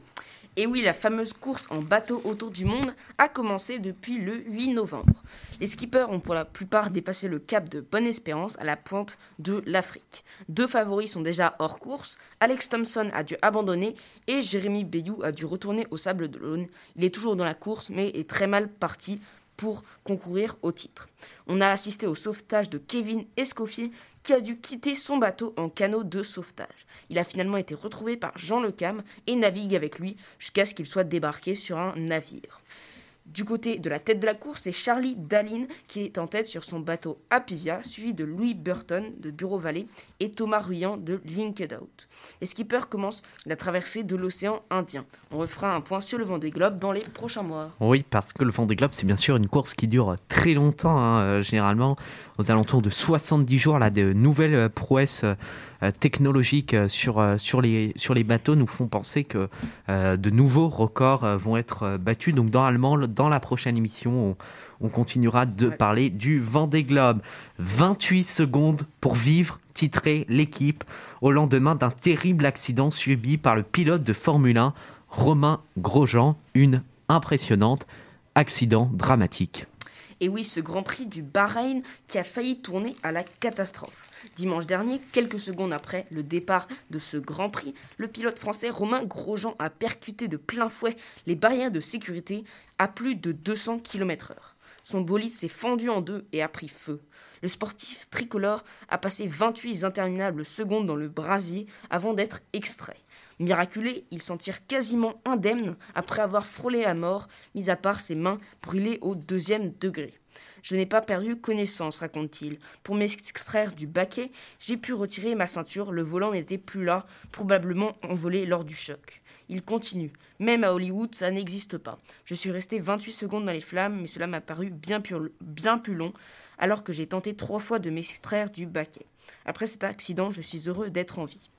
Et oui, la fameuse course en bateau autour du monde a commencé depuis le 8 novembre. Les skippers ont pour la plupart dépassé le cap de Bonne-Espérance à la pointe de l'Afrique. Deux favoris sont déjà hors course. Alex Thompson a dû abandonner et Jérémy Bayou a dû retourner au Sable d'Olonne. Il est toujours dans la course mais est très mal parti pour concourir au titre. On a assisté au sauvetage de Kevin Escoffier qui a dû quitter son bateau en canot de sauvetage. Il a finalement été retrouvé par Jean Lecam et navigue avec lui jusqu'à ce qu'il soit débarqué sur un navire. Du côté de la tête de la course, c'est Charlie Dallin qui est en tête sur son bateau Apivia, suivi de Louis Burton de Bureau Valley et Thomas Ruyant de Linked Out. Les skippers commencent la traversée de l'océan Indien. On refera un point sur le Vendée Globe dans les prochains mois. Oui, parce que le Vendée Globe, c'est bien sûr une course qui dure très longtemps, hein, euh, généralement aux alentours de 70 jours. Là, de nouvelles prouesses technologiques euh, sur, euh, sur, les, sur les bateaux nous font penser que euh, de nouveaux records euh, vont être euh, battus. Donc, normalement, dans la prochaine émission, on, on continuera de parler du Vendée Globe. 28 secondes pour vivre, titrer l'équipe au lendemain d'un terrible accident subi par le pilote de Formule 1, Romain Grosjean. Une impressionnante accident dramatique. Et oui, ce Grand Prix du Bahreïn qui a failli tourner à la catastrophe. Dimanche dernier, quelques secondes après le départ de ce Grand Prix, le pilote français Romain Grosjean a percuté de plein fouet les barrières de sécurité à plus de 200 km/h. Son bolide s'est fendu en deux et a pris feu. Le sportif tricolore a passé 28 interminables secondes dans le brasier avant d'être extrait. Miraculé, il s'en tire quasiment indemne après avoir frôlé à mort, mis à part ses mains brûlées au deuxième degré. Je n'ai pas perdu connaissance, raconte-t-il. Pour m'extraire du baquet, j'ai pu retirer ma ceinture, le volant n'était plus là, probablement envolé lors du choc. Il continue. Même à Hollywood, ça n'existe pas. Je suis resté 28 secondes dans les flammes, mais cela m'a paru bien, bien plus long, alors que j'ai tenté trois fois de m'extraire du baquet. Après cet accident, je suis heureux d'être en vie.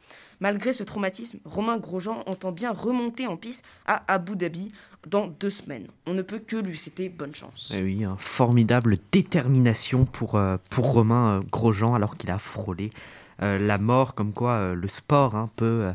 Malgré ce traumatisme, Romain Grosjean entend bien remonter en piste à Abu Dhabi dans deux semaines. On ne peut que lui souhaiter bonne chance. Eh oui, une formidable détermination pour, euh, pour Romain euh, Grosjean alors qu'il a frôlé euh, la mort, comme quoi le sport hein, peut,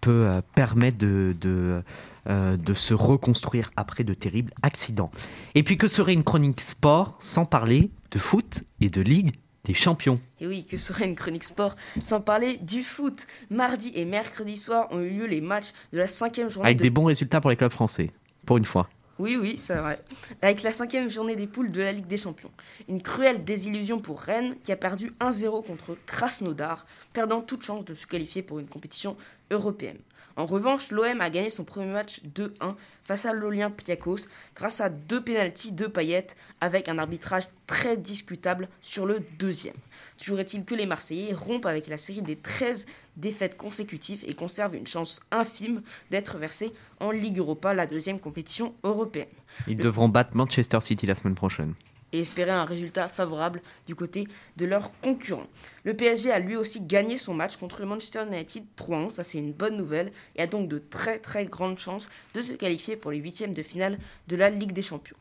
peut permettre de, de, de se reconstruire après de terribles accidents. Et puis que serait une chronique sport sans parler de foot et de Ligue? Des champions Et oui, que serait une chronique sport sans parler du foot? Mardi et mercredi soir ont eu lieu les matchs de la cinquième journée Avec de des bons résultats pour les clubs français, pour une fois. Oui, oui, c'est vrai. Avec la cinquième journée des poules de la Ligue des Champions. Une cruelle désillusion pour Rennes qui a perdu 1-0 contre Krasnodar, perdant toute chance de se qualifier pour une compétition européenne. En revanche, l'OM a gagné son premier match 2-1 face à l'Olympiakos grâce à deux pénalties de paillettes avec un arbitrage très discutable sur le deuxième. Toujours est-il que les Marseillais rompent avec la série des 13 défaites consécutives et conservent une chance infime d'être versés en Ligue Europa, la deuxième compétition européenne. Ils devront battre Manchester City la semaine prochaine. Et espérer un résultat favorable du côté de leurs concurrents. Le PSG a lui aussi gagné son match contre le Manchester United 3-1, ça c'est une bonne nouvelle, et a donc de très très grandes chances de se qualifier pour les huitièmes de finale de la Ligue des Champions.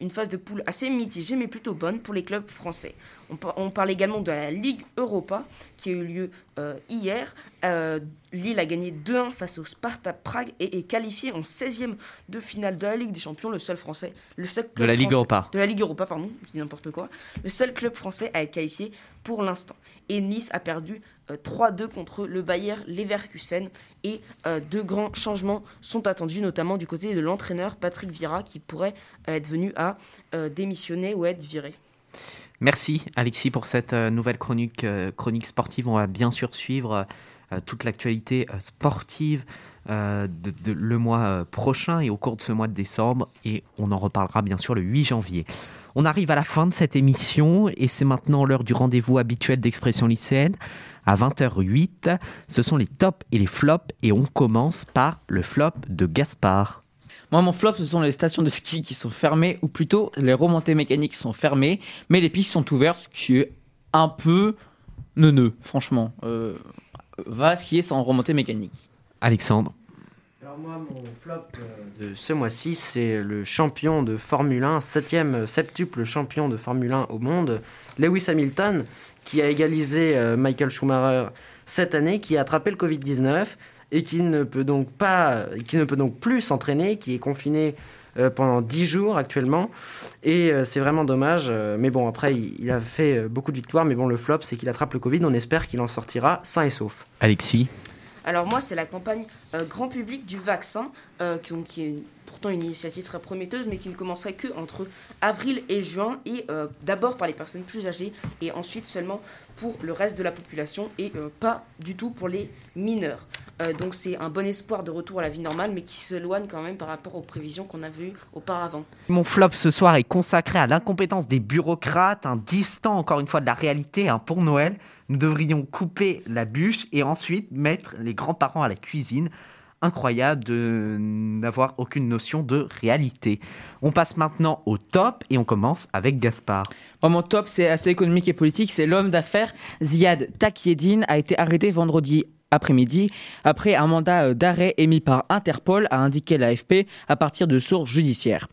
Une phase de poule assez mitigée mais plutôt bonne pour les clubs français. On, par- on parle également de la Ligue Europa qui a eu lieu euh, hier. Euh, Lille a gagné 2-1 face au Sparta Prague et est qualifié en 16e de finale de la Ligue des Champions, le seul français, le seul De club la Ligue français- Europa. de la Ligue Europa, pardon, n'importe quoi. Le seul club français à être qualifié pour l'instant. Et Nice a perdu 3-2 contre le Bayer Leverkusen. Et euh, deux grands changements sont attendus, notamment du côté de l'entraîneur Patrick Vieira, qui pourrait euh, être venu à euh, démissionner ou être viré. Merci Alexis pour cette euh, nouvelle chronique, euh, sportive. On va bien sûr suivre euh, toute l'actualité euh, sportive euh, de, le mois euh, prochain et au cours de ce mois de décembre. Et on en reparlera bien sûr le 8 janvier. On arrive à la fin de cette émission et c'est maintenant l'heure du rendez-vous habituel d'expression lycéenne. À 20h08, ce sont les tops et les flops et on commence par le flop de Gaspard. Moi, mon flop, ce sont les stations de ski qui sont fermées, ou plutôt les remontées mécaniques sont fermées, mais les pistes sont ouvertes, ce qui est un peu neuneux, franchement. Euh, va skier sans remontée mécanique. Alexandre. Alors moi, mon flop euh, de ce mois-ci, c'est le champion de Formule 1, septième septuple champion de Formule 1 au monde, Lewis Hamilton, qui a égalisé euh, Michael Schumacher cette année, qui a attrapé le Covid-19 et qui ne peut donc pas, qui ne peut donc plus s'entraîner, qui est confiné euh, pendant 10 jours actuellement. Et euh, c'est vraiment dommage. euh, mais bon, après, il, il a fait euh, beaucoup de victoires. Mais bon, le flop, c'est qu'il attrape le Covid. On espère qu'il en sortira sain et sauf. Alexis? Alors moi, c'est la campagne euh, grand public du vaccin, euh, qui, qui est pourtant une initiative très prometteuse, mais qui ne commencerait que entre avril et juin, et euh, d'abord par les personnes plus âgées, et ensuite seulement pour le reste de la population, et euh, pas du tout pour les mineurs. Euh, donc c'est un bon espoir de retour à la vie normale, mais qui s'éloigne quand même par rapport aux prévisions qu'on avait eues auparavant. Mon flop ce soir est consacré à l'incompétence des bureaucrates, un distant encore une fois de la réalité. hein. Pour Noël, nous devrions couper la bûche et ensuite mettre les grands-parents à la cuisine. Incroyable de n'avoir aucune notion de réalité. On passe maintenant au top et on commence avec Gaspard. Moi, mon top, c'est assez économique et politique. C'est l'homme d'affaires Ziad Takieddine a été arrêté vendredi après-midi après un mandat euh, d'arrêt émis par Interpol, a indiqué l'AFP à partir de sources judiciaires.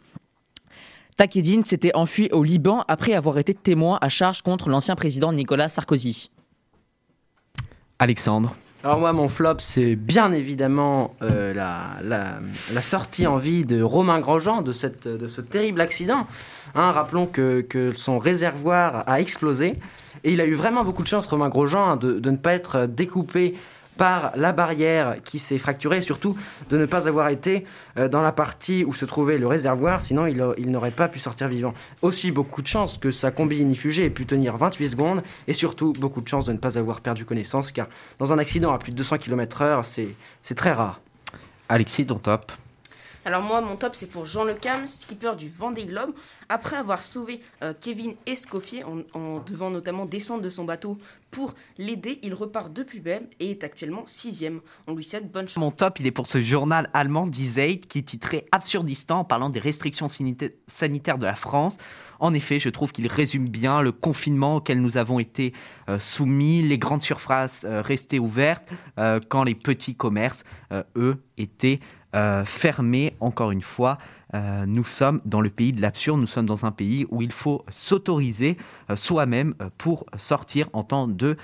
Takieddine s'était enfui au Liban après avoir été témoin à charge contre l'ancien président Nicolas Sarkozy. Alexandre. Alors moi, mon flop, c'est bien évidemment euh, la, la- sortie en vie de Romain Grosjean de, cette, de ce terrible accident. Hein, rappelons que, que son réservoir a explosé et il a eu vraiment beaucoup de chance, Romain Grosjean, hein, de, de ne pas être découpé par la barrière qui s'est fracturée et surtout de ne pas avoir été euh, dans la partie où se trouvait le réservoir, sinon il, n'aurait pas pu sortir vivant. Aussi beaucoup de chance que sa combi inifugée ait pu tenir 28 secondes et surtout beaucoup de chance de ne pas avoir perdu connaissance car dans un accident à plus de 200 km/h, c'est très rare. Alexis, ton top. Alors moi, mon top, c'est pour Jean Lecam, skipper du Vendée Globe. Après avoir sauvé euh, Kevin Escoffier en, devant notamment descendre de son bateau pour l'aider, il repart de plus belle et est actuellement sixième. On lui souhaite bonne chance. Mon top, il est pour ce journal allemand Die Zeit qui titrait Absurdistan en parlant des restrictions sanita- sanitaires de la France. En effet, je trouve qu'il résume bien le confinement auquel nous avons été euh, soumis, les grandes surfaces euh, restées ouvertes, quand les petits commerces, eux, étaient euh, fermés. Encore une fois, euh, nous sommes dans le pays de l'absurde, nous sommes dans un pays où il faut s'autoriser euh, soi-même euh, pour sortir en temps de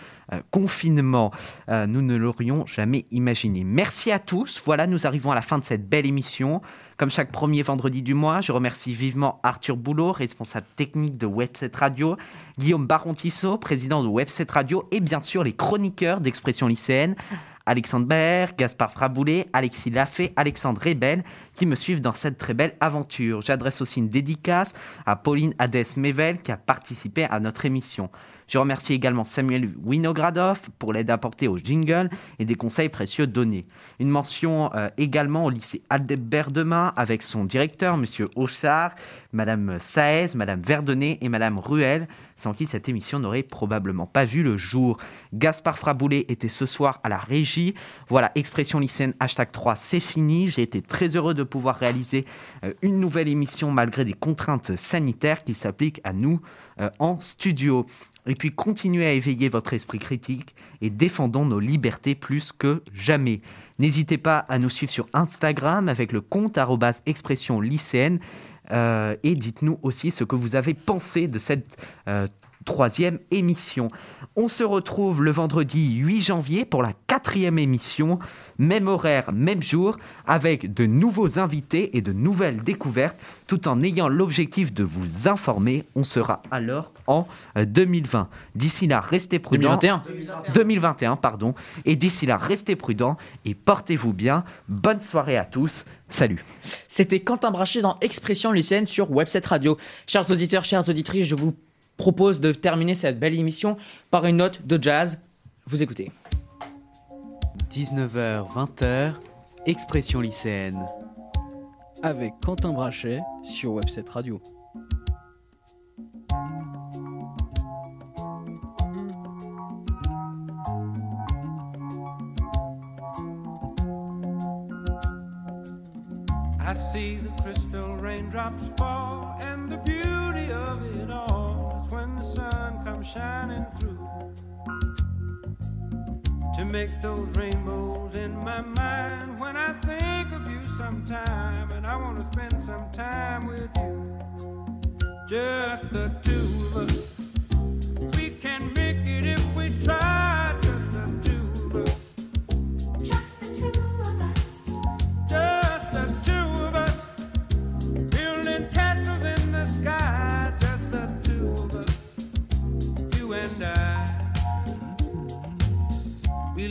confinement. Nous ne l'aurions jamais imaginé. Merci à tous. Voilà, nous arrivons à la fin de cette belle émission. Comme chaque premier vendredi du mois, je remercie vivement Arthur Boulot, responsable technique de Webset Radio, Guillaume Baron-Tissot, président de Webset Radio, et bien sûr les chroniqueurs d'Expression lycéenne, Alexandre Baer, Gaspard Fraboulet, Alexis Lafay, Alexandre Rebel, qui me suivent dans cette très belle aventure. J'adresse aussi une dédicace à Pauline Hadès-Mevel qui a participé à notre émission. Je remercie également Samuel Winogradov pour l'aide apportée au jingle et des conseils précieux donnés. Une mention euh, également au lycée Aldebert Demain avec son directeur, Monsieur Auchard, Madame Saez, Madame Verdonnet et Madame Ruel, sans qui cette émission n'aurait probablement pas vu le jour. Gaspard Fraboulet était ce soir à la régie. Voilà, expression lycéenne hashtag 3, c'est fini. J'ai été très heureux de pouvoir réaliser euh, une nouvelle émission malgré des contraintes sanitaires qui s'appliquent à nous euh, en studio. Et puis continuez à éveiller votre esprit critique et défendons nos libertés plus que jamais. N'hésitez pas à nous suivre sur Instagram avec le compte expression lycéenne euh, et dites-nous aussi ce que vous avez pensé de cette euh, troisième émission. On se retrouve le vendredi 8 janvier pour la quatrième émission, même horaire, même jour, avec de nouveaux invités et de nouvelles découvertes, tout en ayant l'objectif de vous informer. On sera alors en euh, 2020. D'ici là, restez prudents. 2021. 2021, pardon. Et d'ici là, restez prudents et portez-vous bien. Bonne soirée à tous. Salut. C'était Quentin Brachet dans Expression lycéenne sur Webset Radio. Chers auditeurs, chères auditrices, je vous propose de terminer cette belle émission par une note de jazz. Vous écoutez. 19h, 20h, Expression lycéenne. Avec Quentin Brachet sur Webset Radio. I see the crystal raindrops fall, and the beauty of it all the sun comes shining through to make those rainbows in my mind. When I think of you sometime, and I want to spend some time with you, just the two of us. We can make it if we try,